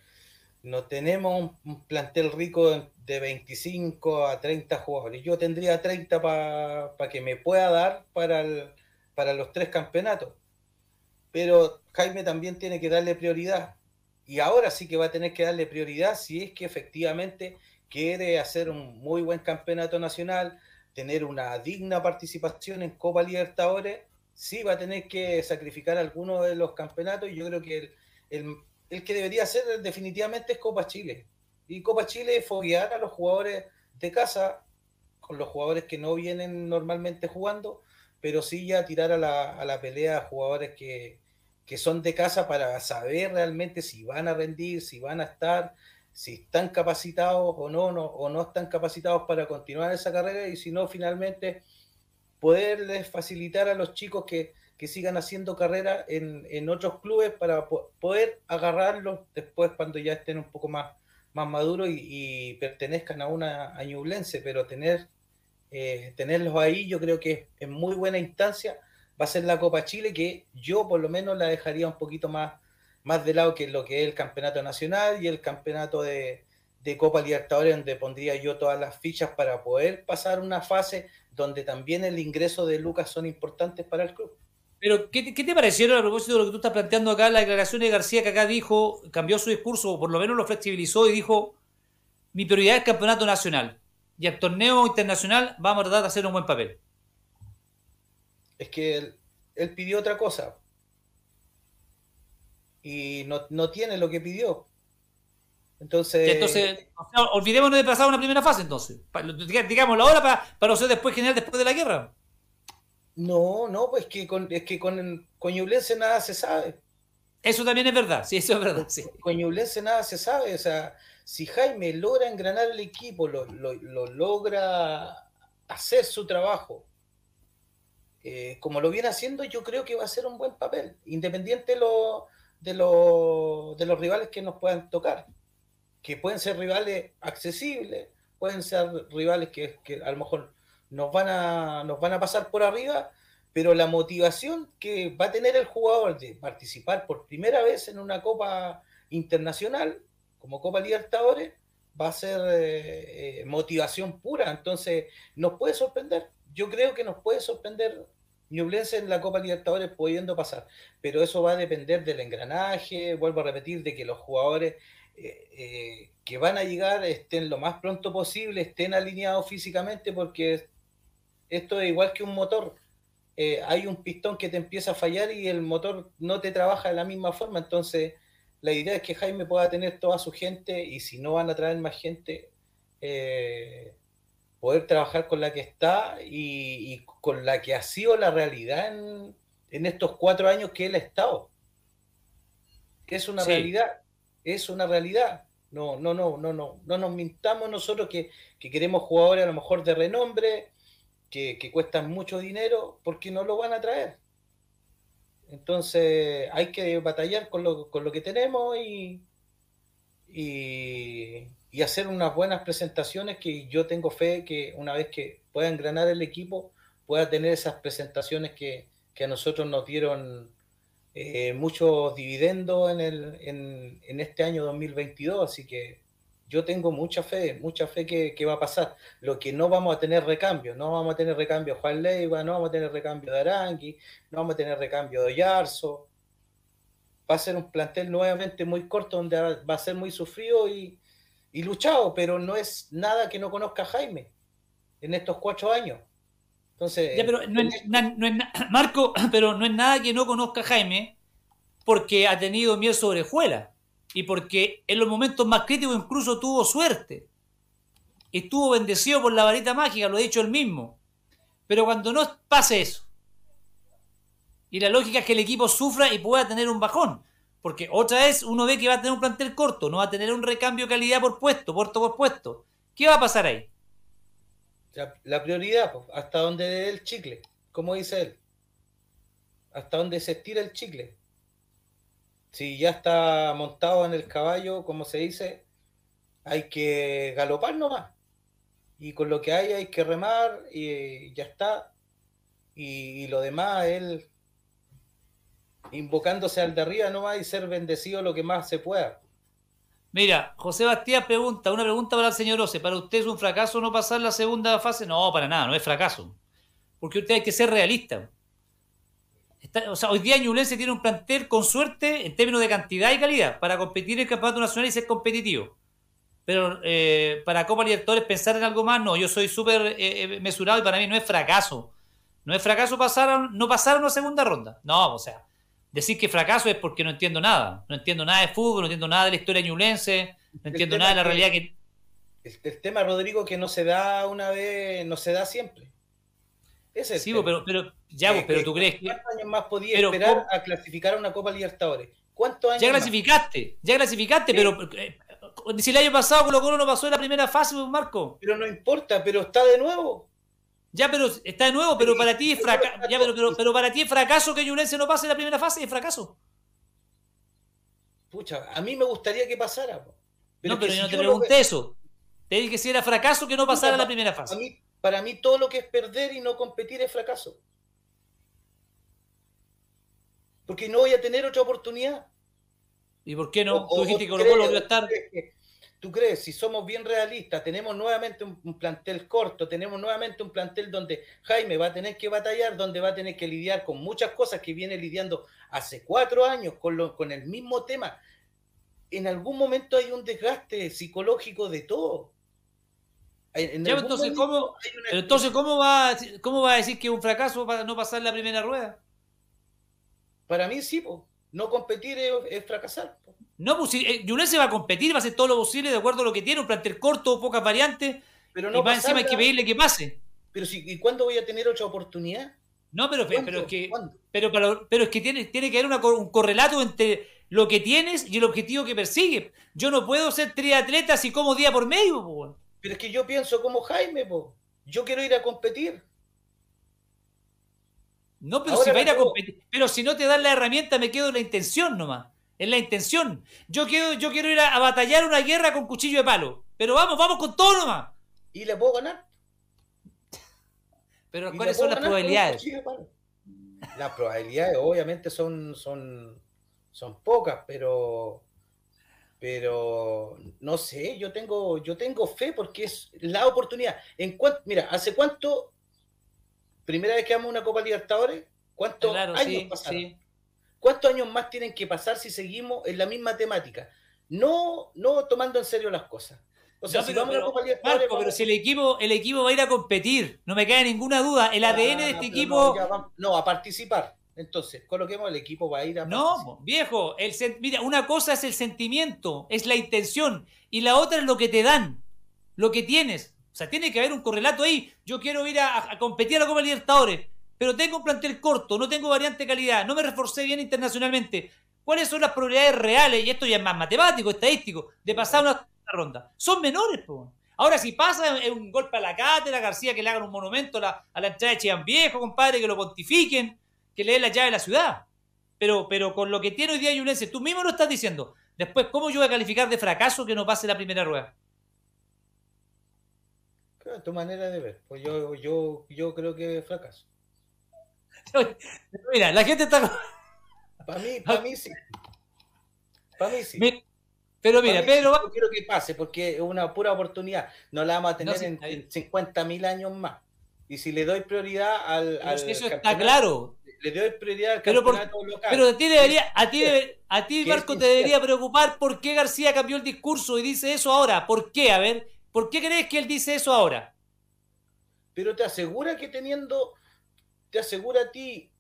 no tenemos un, plantel rico de 25 a 30 jugadores. Yo tendría 30 para que me pueda dar para los tres campeonatos. Pero Jaime también tiene que darle prioridad. Y ahora sí que va a tener que darle prioridad si es que efectivamente quiere hacer un muy buen campeonato nacional, tener una digna participación en Copa Libertadores, sí va a tener que sacrificar algunos de los campeonatos y yo creo que el, que debería hacer definitivamente es Copa Chile. Y Copa Chile foguear a los jugadores de casa, con los jugadores que no vienen normalmente jugando, pero sí ya tirar a la, a la pelea a jugadores que, que son de casa para saber realmente si van a rendir, si van a estar, si están capacitados o no, no, o no están capacitados para continuar esa carrera y si no, finalmente poderles facilitar a los chicos que, que sigan haciendo carrera en, en, otros clubes para poder agarrarlos después cuando ya estén un poco más, más maduros y, pertenezcan a una añublense, pero tener, eh, tenerlos ahí yo creo que es, muy buena instancia. Va a ser la Copa Chile que yo por lo menos la dejaría un poquito más más de lado que lo que es el campeonato nacional y el campeonato de, Copa Libertadores, donde pondría yo todas las fichas para poder pasar una fase donde también el ingreso de Lucas son importantes para el club. Pero, ¿qué, te parecieron a propósito de lo que tú estás planteando acá, la declaración de García que acá dijo, cambió su discurso, o por lo menos lo flexibilizó y dijo, mi prioridad es el campeonato nacional y el torneo internacional vamos a tratar de hacer un buen papel? Es que él pidió otra cosa, y no, no tiene lo que pidió. Entonces, entonces olvidémonos de pasar una primera fase entonces. Digámoslo ahora para, para ser después general después de la guerra. No, no, pues que con, es que con, con nada se sabe. Eso también es verdad, sí, eso es verdad. Sí. Con nada se sabe, o sea, si Jaime logra engranar el equipo, lo, lo, logra hacer su trabajo, eh, como lo viene haciendo, yo creo que va a ser un buen papel, independiente de lo, de, de los rivales que nos puedan tocar, que pueden ser rivales accesibles, pueden ser rivales que, a lo mejor nos van, a, nos van a pasar por arriba, pero la motivación que va a tener el jugador de participar por primera vez en una Copa Internacional, como Copa Libertadores, va a ser eh, eh, motivación pura, entonces nos puede sorprender. Yo creo que nos puede sorprender. Ñublense en la Copa Libertadores pudiendo pasar, pero eso va a depender del engranaje, vuelvo a repetir, de que los jugadores eh, eh, que van a llegar estén lo más pronto posible, estén alineados físicamente, porque esto es igual que un motor. Eh, hay un pistón que te empieza a fallar y el motor no te trabaja de la misma forma, entonces la idea es que Jaime pueda tener toda su gente y si no van a traer más gente, poder trabajar con la que está y, con la que ha sido la realidad en, estos cuatro años que él ha estado. Es una realidad, es una realidad. No, no, no, no, no, no nos mintamos nosotros que, queremos jugadores a lo mejor de renombre, que, cuestan mucho dinero, porque no lo van a traer. Entonces hay que batallar con lo, con lo que tenemos y, y, y hacer unas buenas presentaciones que yo tengo fe que una vez que pueda engranar el equipo, pueda tener esas presentaciones que, a nosotros nos dieron eh, muchos dividendos en, el, en, este año 2022. Así que yo tengo mucha fe, mucha fe que, va a pasar. Lo que no vamos a tener recambio, no vamos a tener recambio Juan Leiva, no vamos a tener recambio de Arangui, no vamos a tener recambio de Yarzo. Va a ser un plantel nuevamente muy corto donde va a ser muy sufrido y, y luchado, pero no es nada que no conozca Jaime en estos cuatro años. Entonces, pero no es, Marco, pero no es nada que no conozca Jaime porque ha tenido miel sobre juela y porque en los momentos más críticos incluso tuvo suerte. Estuvo bendecido por la varita mágica, lo ha dicho él mismo. Pero cuando no pase eso, y la lógica es que el equipo sufra y pueda tener un bajón, porque otra vez uno ve que va a tener un plantel corto, no va a tener un recambio de calidad por puesto, puesto por puesto. ¿Qué va a pasar ahí? La, prioridad, pues, hasta donde dé el chicle, como dice él. Hasta donde se estira el chicle. Si ya está montado en el caballo, como se dice, hay que galopar nomás. Y con lo que hay hay que remar y ya está. Y, y lo demás, él invocándose al de arriba no va y ser bendecido lo que más se pueda. Mira, José Bastías pregunta, una pregunta para el señor Ose, ¿para usted es un fracaso no pasar la segunda fase? No, para nada, no es fracaso. Porque usted hay que ser realista. o sea, hoy día Ñublense tiene un plantel con suerte en términos de cantidad y calidad para competir en el campeonato nacional y ser competitivo. Pero eh, para Copa Libertadores pensar en algo más, no, yo soy súper eh, eh, mesurado y para mí no es fracaso. No es fracaso pasar no pasar a una segunda ronda. No, o sea, Decir que fracaso es porque no entiendo nada. No entiendo nada de fútbol, no entiendo nada de la historia ñulense, no entiendo nada de la realidad que... El, tema, Rodrigo, que no se da una vez, no se da siempre. Ese sí, pero, pero, ya, pero tú crees que... ¿Cuántos años más podías esperar a clasificar a una Copa Libertadores? ¿Cuántos años Ya clasificaste, ya clasificaste, pero eh, si el año pasado Colo Colo no pasó en la primera fase, Marco. Pero no importa, pero está de nuevo. Ya, pero está de nuevo, pero para ti es fracaso. pero, pero, para ti es fracaso que Ñublense no pase la primera fase, es fracaso. Pucha, a mí me gustaría que pasara. no, pero yo no te pregunté eso. Te dije que si era fracaso que no pasara la primera fase. Mí, para mí todo lo que es perder y no competir es fracaso. Porque no voy a tener otra oportunidad. ¿Y por qué no? Tú dijiste que Colo Colo a estar. ¿Tú crees, si somos bien realistas, tenemos nuevamente un, plantel corto, tenemos nuevamente un plantel donde Jaime va a tener que batallar, donde va a tener que lidiar con muchas cosas que viene lidiando hace cuatro años con, con el mismo tema? En algún momento hay un desgaste psicológico de todo. entonces, ¿cómo, entonces ¿cómo, va, ¿cómo va a decir que es un fracaso para no pasar la primera rueda? Para mí sí, no competir es, fracasar. No, pues eh, va a competir, va a hacer todo lo posible de acuerdo a lo que tiene, un plantel corto, pocas variantes. Pero no y encima hay que pedirle que pase. Pero si, ¿y cuándo voy a tener otra oportunidad? No, pero, pero es que, pero, pero, es que tiene, tiene que haber un correlato entre lo que tienes y el objetivo que persigues. Yo no puedo ser triatleta si como día por medio, Pero es que yo pienso como Jaime, po. Yo quiero ir a competir. No, pero si va a ir a competir. Pero si no te dan la herramienta, me quedo en la intención nomás es la intención. Yo quiero, yo quiero ir a, batallar una guerra con cuchillo de palo. Pero vamos, vamos con todo nomás. ¿Y le puedo ganar? Pero ¿cuáles son las probabilidades? Las probabilidades obviamente son, son, son pocas, pero pero no sé, yo tengo, yo tengo fe porque es la oportunidad. En mira, ¿hace cuánto primera vez que vamos a una Copa Libertadores, ¿cuántos años pasaron? ¿Cuántos años más tienen que pasar si seguimos en la misma temática? No, no tomando en serio las cosas. O sea, si vamos a la Copa Libertadores. pero si el equipo, el equipo va a ir a competir, no me cae ninguna duda. El ADN de este equipo. no, a participar. Entonces, coloquemos el equipo va a ir a. No, viejo, el, mira, una cosa es el sentimiento, es la intención, y la otra es lo que te dan, lo que tienes. O sea, tiene que haber un correlato ahí. Yo quiero ir a, competir a la Copa Libertadores, pero tengo un plantel corto, no tengo variante de calidad, no me reforcé bien internacionalmente. ¿Cuáles son las probabilidades reales? Y esto ya es más matemático, estadístico, de pasar una ronda. Son menores, po. Ahora, si pasa es un golpe a la cátedra, García que le hagan un monumento a la, entrada de Chian Viejo, compadre, que lo pontifiquen, que le den la llave de la ciudad. Pero, pero con lo que tiene hoy día Yunense, tú mismo lo estás diciendo. Después, ¿cómo yo voy a calificar de fracaso que no pase la primera rueda? tu manera de ver. Pues yo, yo, yo creo que fracaso. Mira, la gente está. Para mí, para mí sí. Para mí sí. Pero mira, Pedro. No quiero que pase porque es una pura oportunidad. No la vamos a tener en, 50.000 años más. Y si le doy prioridad al. eso está claro. Le doy prioridad al pero campeonato local. Pero a ti, debería, a ti, a ti Marco, te debería preocupar por qué García cambió el discurso y dice eso ahora. ¿Por qué? A ver, ¿por qué crees que él dice eso ahora? Pero te asegura que teniendo. Te asegura a ti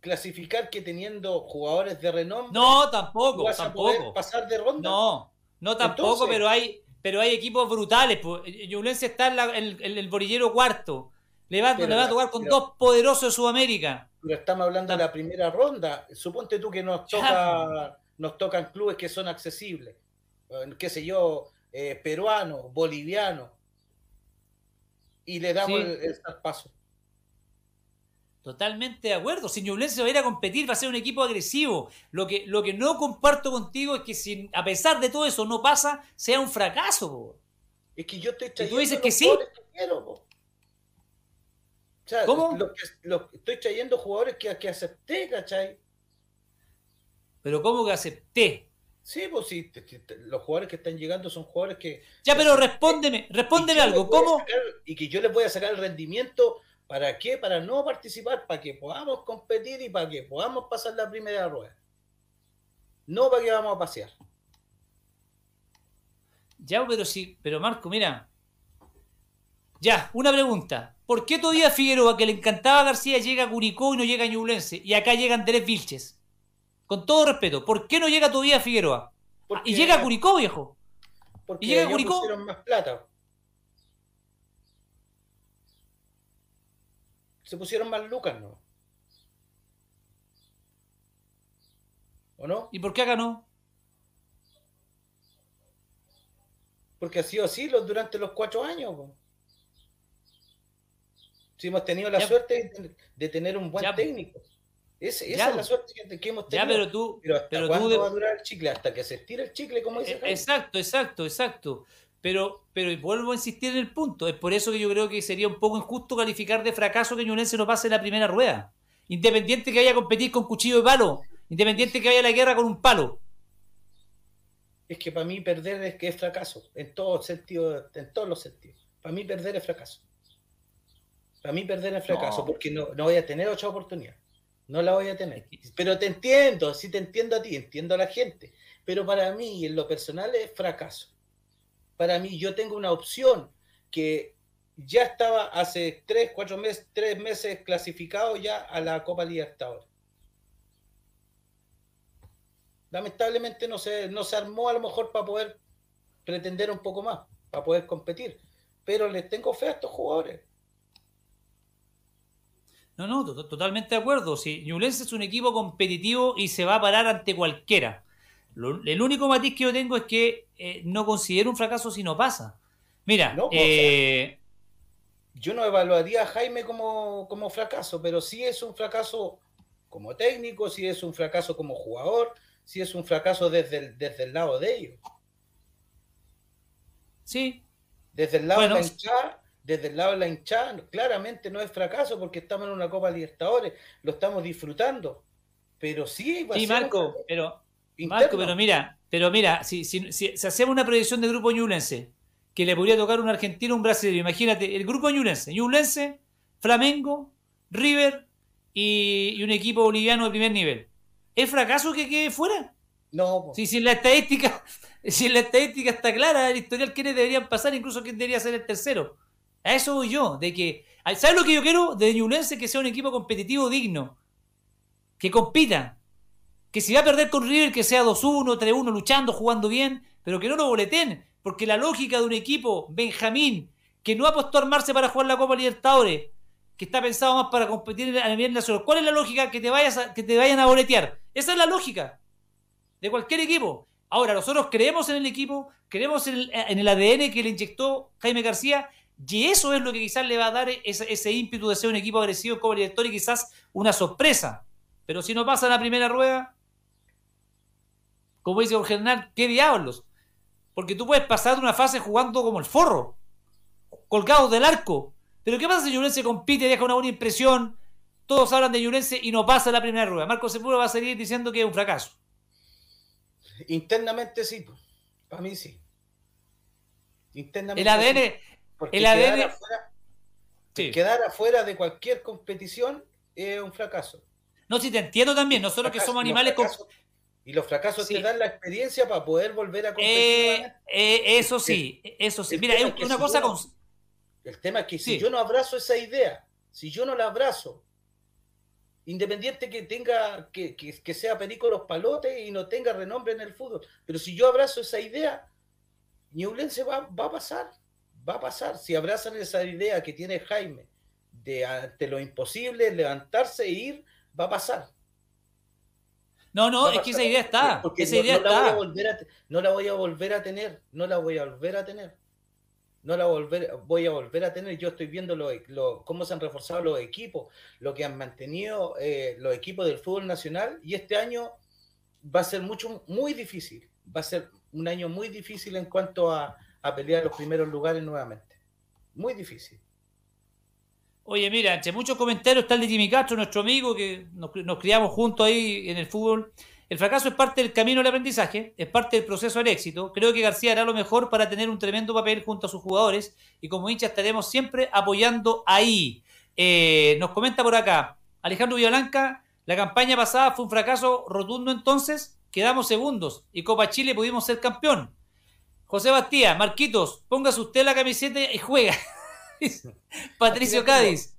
clasificar que teniendo jugadores de renombre. No, tampoco, vas tampoco. A poder pasar de ronda. No, no tampoco, pero hay pero hay equipos brutales. Yulense está en, el borillero cuarto. Le va, a tocar con dos poderosos de Sudamérica. Pero estamos hablando de la primera ronda. Suponte tú que nos toca, nos tocan clubes que son accesibles. Qué sé yo, eh, peruanos, bolivianos. Y le damos el paso. Totalmente de acuerdo. Si Ñublense va a ir a competir, va a ser un equipo agresivo. Lo que, lo que no comparto contigo es que si a pesar de todo eso no pasa, sea un fracaso. Es que yo estoy trayendo. tú dices que sí? ¿Cómo? estoy trayendo jugadores que, que acepté, ¿cachai? Pero ¿cómo que acepté? Sí, pues sí, los jugadores que están llegando son jugadores que... Ya, pero respóndeme, respóndeme algo. ¿Cómo? y que yo les voy a sacar el rendimiento ¿Para qué? Para no participar, para que podamos competir y para que podamos pasar la primera rueda. No para que vamos a pasear. Ya, pero sí, pero Marco, mira. Ya, una pregunta. ¿Por qué todavía Figueroa, que le encantaba a García, llega a Curicó y no llega a Ñublense? Y acá llegan tres Vilches. Con todo respeto, ¿por qué no llega todavía Figueroa? y llega a Curicó, viejo. Porque y llega a Curicó. más plata. Se pusieron más lucas, ¿no? ¿O no? ¿Y por qué acá no? Porque ha sido así durante los cuatro años. Si hemos tenido la suerte de, tener un buen técnico. esa es la suerte que, hemos tenido. Ya, pero tú. Pero ¿hasta cuándo va a durar el chicle? Hasta que se estire el chicle, como dice. Eh, exacto, exacto, exacto. Pero, pero vuelvo a insistir en el punto. Es por eso que yo creo que sería un poco injusto calificar de fracaso que Ñublense no pase la primera rueda. Independiente que vaya a competir con cuchillo de palo. Independiente que vaya a la guerra con un palo. Es que para mí perder es que es fracaso. En todos sentidos, en todos los sentidos. Para mí perder es fracaso. Para mí perder es fracaso, porque no, no voy a tener otra oportunidad. No la voy a tener. Pero te entiendo, sí te entiendo a ti, entiendo a la gente. Pero para mí, en lo personal, es fracaso para mí yo tengo una opción que ya estaba hace tres, cuatro meses, tres meses clasificado ya a la Copa Libertadores. Lamentablemente no se, no se armó a lo mejor para poder pretender un poco más, para poder competir. Pero les tengo fe a estos jugadores. No, no, totalmente de acuerdo. Si Ñublense es un equipo competitivo y se va a parar ante cualquiera el único matiz que yo tengo es que eh, no considero un fracaso si no pasa. Mira, pues, eh, yo no evaluaría a Jaime como, como, fracaso, pero sí es un fracaso como técnico, sí es un fracaso como jugador, sí es un fracaso desde el, desde el lado de ellos. Sí. Desde el lado de la hinchada, desde el lado de la hinchada, claramente no es fracaso porque estamos en una Copa Libertadores, lo estamos disfrutando. Pero sí, va sí, Marco, pero Marco, pero mira, pero mira, si, si, si, hacemos una proyección de grupo ñublense, que le podría tocar un argentino o un brasileño, imagínate, el grupo ñublense, ñublense, Flamengo, River y, un equipo boliviano de primer nivel. ¿Es fracaso que quede fuera? No. Si, si la estadística, si la estadística está clara, el historial quiénes deberían pasar, incluso quién debería ser el tercero. A eso voy yo, de que, ¿sabes lo que yo quiero? De Ñublense que sea un equipo competitivo digno, que compita, que si va a perder con River, que sea 2-1, 3-1, luchando, jugando bien, pero que no lo boleten, porque la lógica de un equipo, Benjamín, que no apostó a armarse para jugar la Copa Libertadores, que está pensado más para competir a nivel nacional, ¿cuál es la lógica? Que te, vayas que te vayan a boletear. Esa es la lógica de cualquier equipo. Ahora, nosotros creemos en el equipo, creemos en el, ADN que le inyectó Jaime García, y eso es lo que quizás le va a dar ese, ímpetu de ser un equipo agresivo en Copa Libertadores y quizás una sorpresa. Pero si no pasa la primera rueda, como dice Jorge Hernán, ¿qué diablos? Porque tú puedes pasar una fase jugando como el forro, colgado del arco. Pero ¿qué pasa si Ñublense compite, deja una buena impresión? Todos hablan de Ñublense y no pasa la primera rueda. Marco Sepúlveda va a seguir diciendo que es un fracaso. Internamente sí, para mí sí. Internamente. El ADN. el ADN. Quedar afuera, de cualquier competición es un fracaso. No, si te entiendo también. Nosotros que somos animales. Y los fracasos te dan la experiencia para poder volver a competir. Eh, eh, eso sí, eso sí. Mira, es una cosa con. El tema es que si yo no abrazo esa idea, si yo no la abrazo, independiente que tenga, que, que, sea Perico los palotes y no tenga renombre en el fútbol, pero si yo abrazo esa idea, Ñublense va, va a pasar, va a pasar. Si abrazan esa idea que tiene Jaime de ante lo imposible, levantarse e ir, va a pasar. No, no, es que esa idea está. esa idea no, está. no la voy a volver a tener, no la voy a volver a tener no la volver, voy a volver a tener. Yo estoy viendo lo, cómo se han reforzado los equipos, lo que han mantenido eh, los equipos del fútbol nacional y este año va a ser mucho, muy difícil. Va a ser un año muy difícil en cuanto a, a pelear los primeros lugares nuevamente. Muy difícil. Oye, mira, entre muchos comentarios está el de Jimmy Castro, nuestro amigo, que nos, criamos juntos ahí en el fútbol. El fracaso es parte del camino del aprendizaje, es parte del proceso del éxito. Creo que García hará lo mejor para tener un tremendo papel junto a sus jugadores y como hincha estaremos siempre apoyando ahí. Eh, nos comenta por acá Alejandro Villalanca, la campaña pasada fue un fracaso rotundo entonces, quedamos segundos y Copa Chile pudimos ser campeón. José Bastía, Marquitos, póngase usted la camiseta y juega. Patricio Cádiz.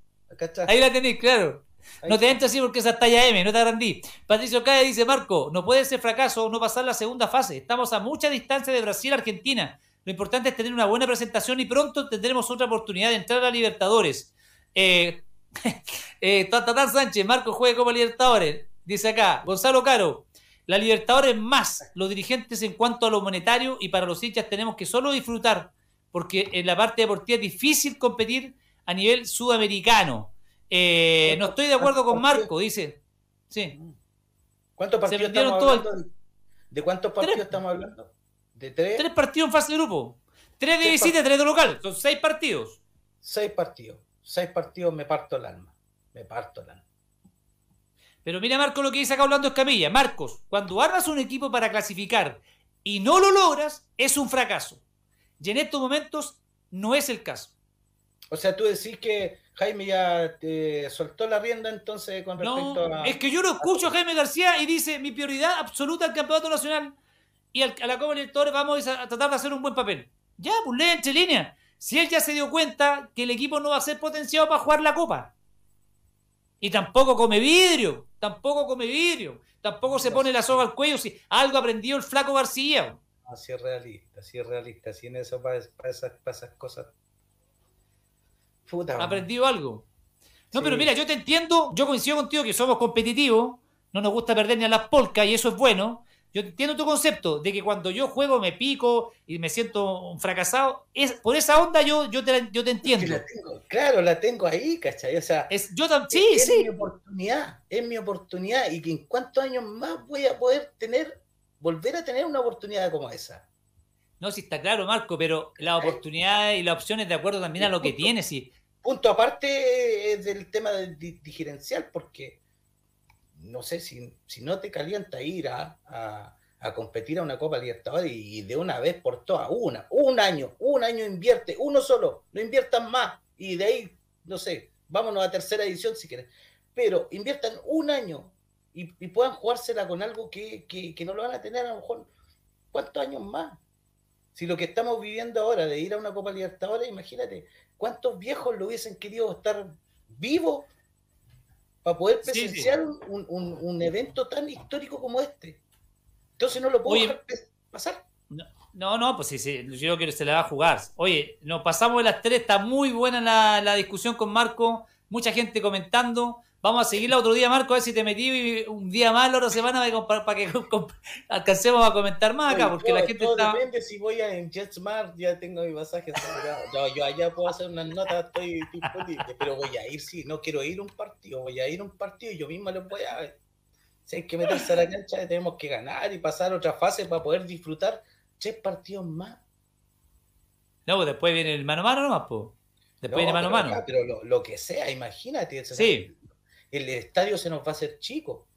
Ahí la tenéis, claro. No te entres así porque esa talla M, no te agrandí. Patricio Calle dice, Marco, no puede ser fracaso no pasar la segunda fase. Estamos a mucha distancia de Brasil Argentina. Lo importante es tener una buena presentación y pronto tendremos otra oportunidad de entrar a Libertadores. Eh, eh, Tatán Sánchez, Marco juega como Libertadores. Dice acá, Gonzalo Caro, la Libertadores más los dirigentes en cuanto a lo monetario y para los hinchas tenemos que solo disfrutar porque en la parte deportiva es difícil competir a nivel sudamericano. Eh, no estoy de acuerdo con Marco, dice. Sí. ¿Cuántos partidos estamos hablando? ¿De cuántos partidos estamos hablando? ¿De tres? Tres partidos en fase de grupo. Tres de visita, tres de local. Son seis partidos. Seis partidos. Seis partidos me parto el alma. Me parto el alma. Pero mira, Marco, lo que dice acá hablando es Camilla. Marcos, cuando armas un equipo para clasificar y no lo logras, es un fracaso. Y en estos momentos no es el caso. O sea, tú decís que Jaime ya te soltó la rienda entonces con respecto no, Es que yo lo escucho a Jaime García y dice mi prioridad absoluta al campeonato nacional y a la Copa Libertadores vamos a tratar de hacer un buen papel. Ya, pues lee entre líneas. Si él ya se dio cuenta que el equipo no va a ser potenciado para jugar la Copa. Y tampoco come vidrio, tampoco come vidrio, tampoco se pone la soga al cuello. Si algo aprendió el flaco García. Así es realista, así es realista, así en eso para esas cosas ha aprendido algo. No, pero mira, yo te entiendo, yo coincido contigo que somos competitivos, no nos gusta perder ni a las polcas y eso es bueno. Yo entiendo tu concepto de que cuando yo juego me pico y me siento un fracasado. Es, por esa onda yo, yo, te, yo te entiendo. claro, la tengo ahí, ¿cachai? O sea, es, yo sí, es, sí. mi oportunidad, es mi oportunidad y que en cuántos años más voy a poder tener, volver a tener una oportunidad como esa. No, sí está claro, Marco, pero la oportunidad y la opción es de acuerdo también a lo que tienes. Y, Punto aparte del tema del diferencial, porque no sé si, si no te calienta ir a, a, competir a una Copa Libertadores y, de una vez por todas, una, un año, un año invierte, uno solo, no inviertan más, y de ahí, no sé, vámonos a tercera edición si quieren, pero inviertan un año y, puedan jugársela con algo que, que, no lo van a tener a lo mejor cuántos años más. Si lo que estamos viviendo ahora de ir a una Copa Libertadores, imagínate, ¿cuántos viejos lo hubiesen querido estar vivos para poder presenciar Un, un, un, evento tan histórico como este? Entonces no lo puedo dejar pasar. No, no, pues sí, sí, yo creo que se le va a jugar. Oye, nos pasamos de las tres, está muy buena la, la discusión con Marco, mucha gente comentando. Vamos a seguirla otro día, Marco, a ver si te metí un día más la otra semana para que alcancemos a comentar más acá, porque la gente está... depende si voy a en JetSmart, ya tengo mi pasaje No, yo allá puedo hacer unas notas, estoy disponible, pero voy a ir, sí, no quiero ir a un partido, voy a ir a un partido y yo mismo lo voy a... Si hay que meterse a la cancha, tenemos que ganar y pasar otra fase para poder disfrutar tres partidos más. No, pues después viene el mano a mano nomás, pues. Después viene mano a mano. Pero lo, lo, que sea, imagínate. Sí el estadio se nos va a hacer chico.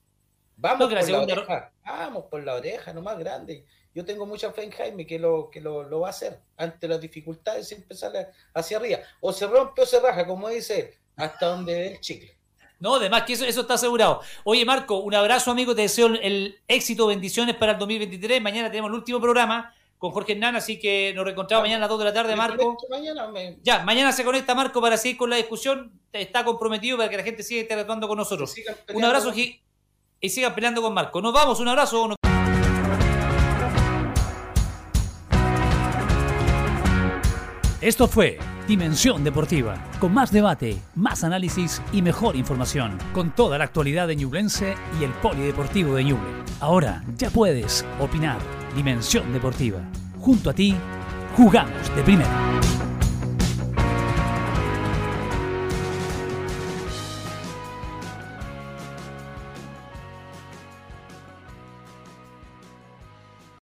Vamos por la oreja, vamos por la oreja, no más grande. Yo tengo mucha fe en Jaime que lo, que lo, va a hacer. Ante las dificultades siempre sale hacia arriba. O se rompe o se raja, como dice él, hasta donde el chicle. No, además que eso, eso está asegurado. Oye, Marco, un abrazo, amigo. Te deseo el éxito, bendiciones para el 2023. Mañana tenemos el último programa con Jorge Hernán, así que nos reencontramos mañana a las 2 de la tarde, Marco. Ya, mañana se conecta Marco para seguir con la discusión. Está comprometido para que la gente siga interactuando con nosotros. Un abrazo y sigan peleando con Marco. Nos vamos, un abrazo. Esto fue Dimensión Deportiva, con más debate, más análisis y mejor información, con toda la actualidad de Ñublense y el polideportivo de Ñuble. Ahora ya puedes opinar Dimensión Deportiva. Junto a ti, jugamos de primera.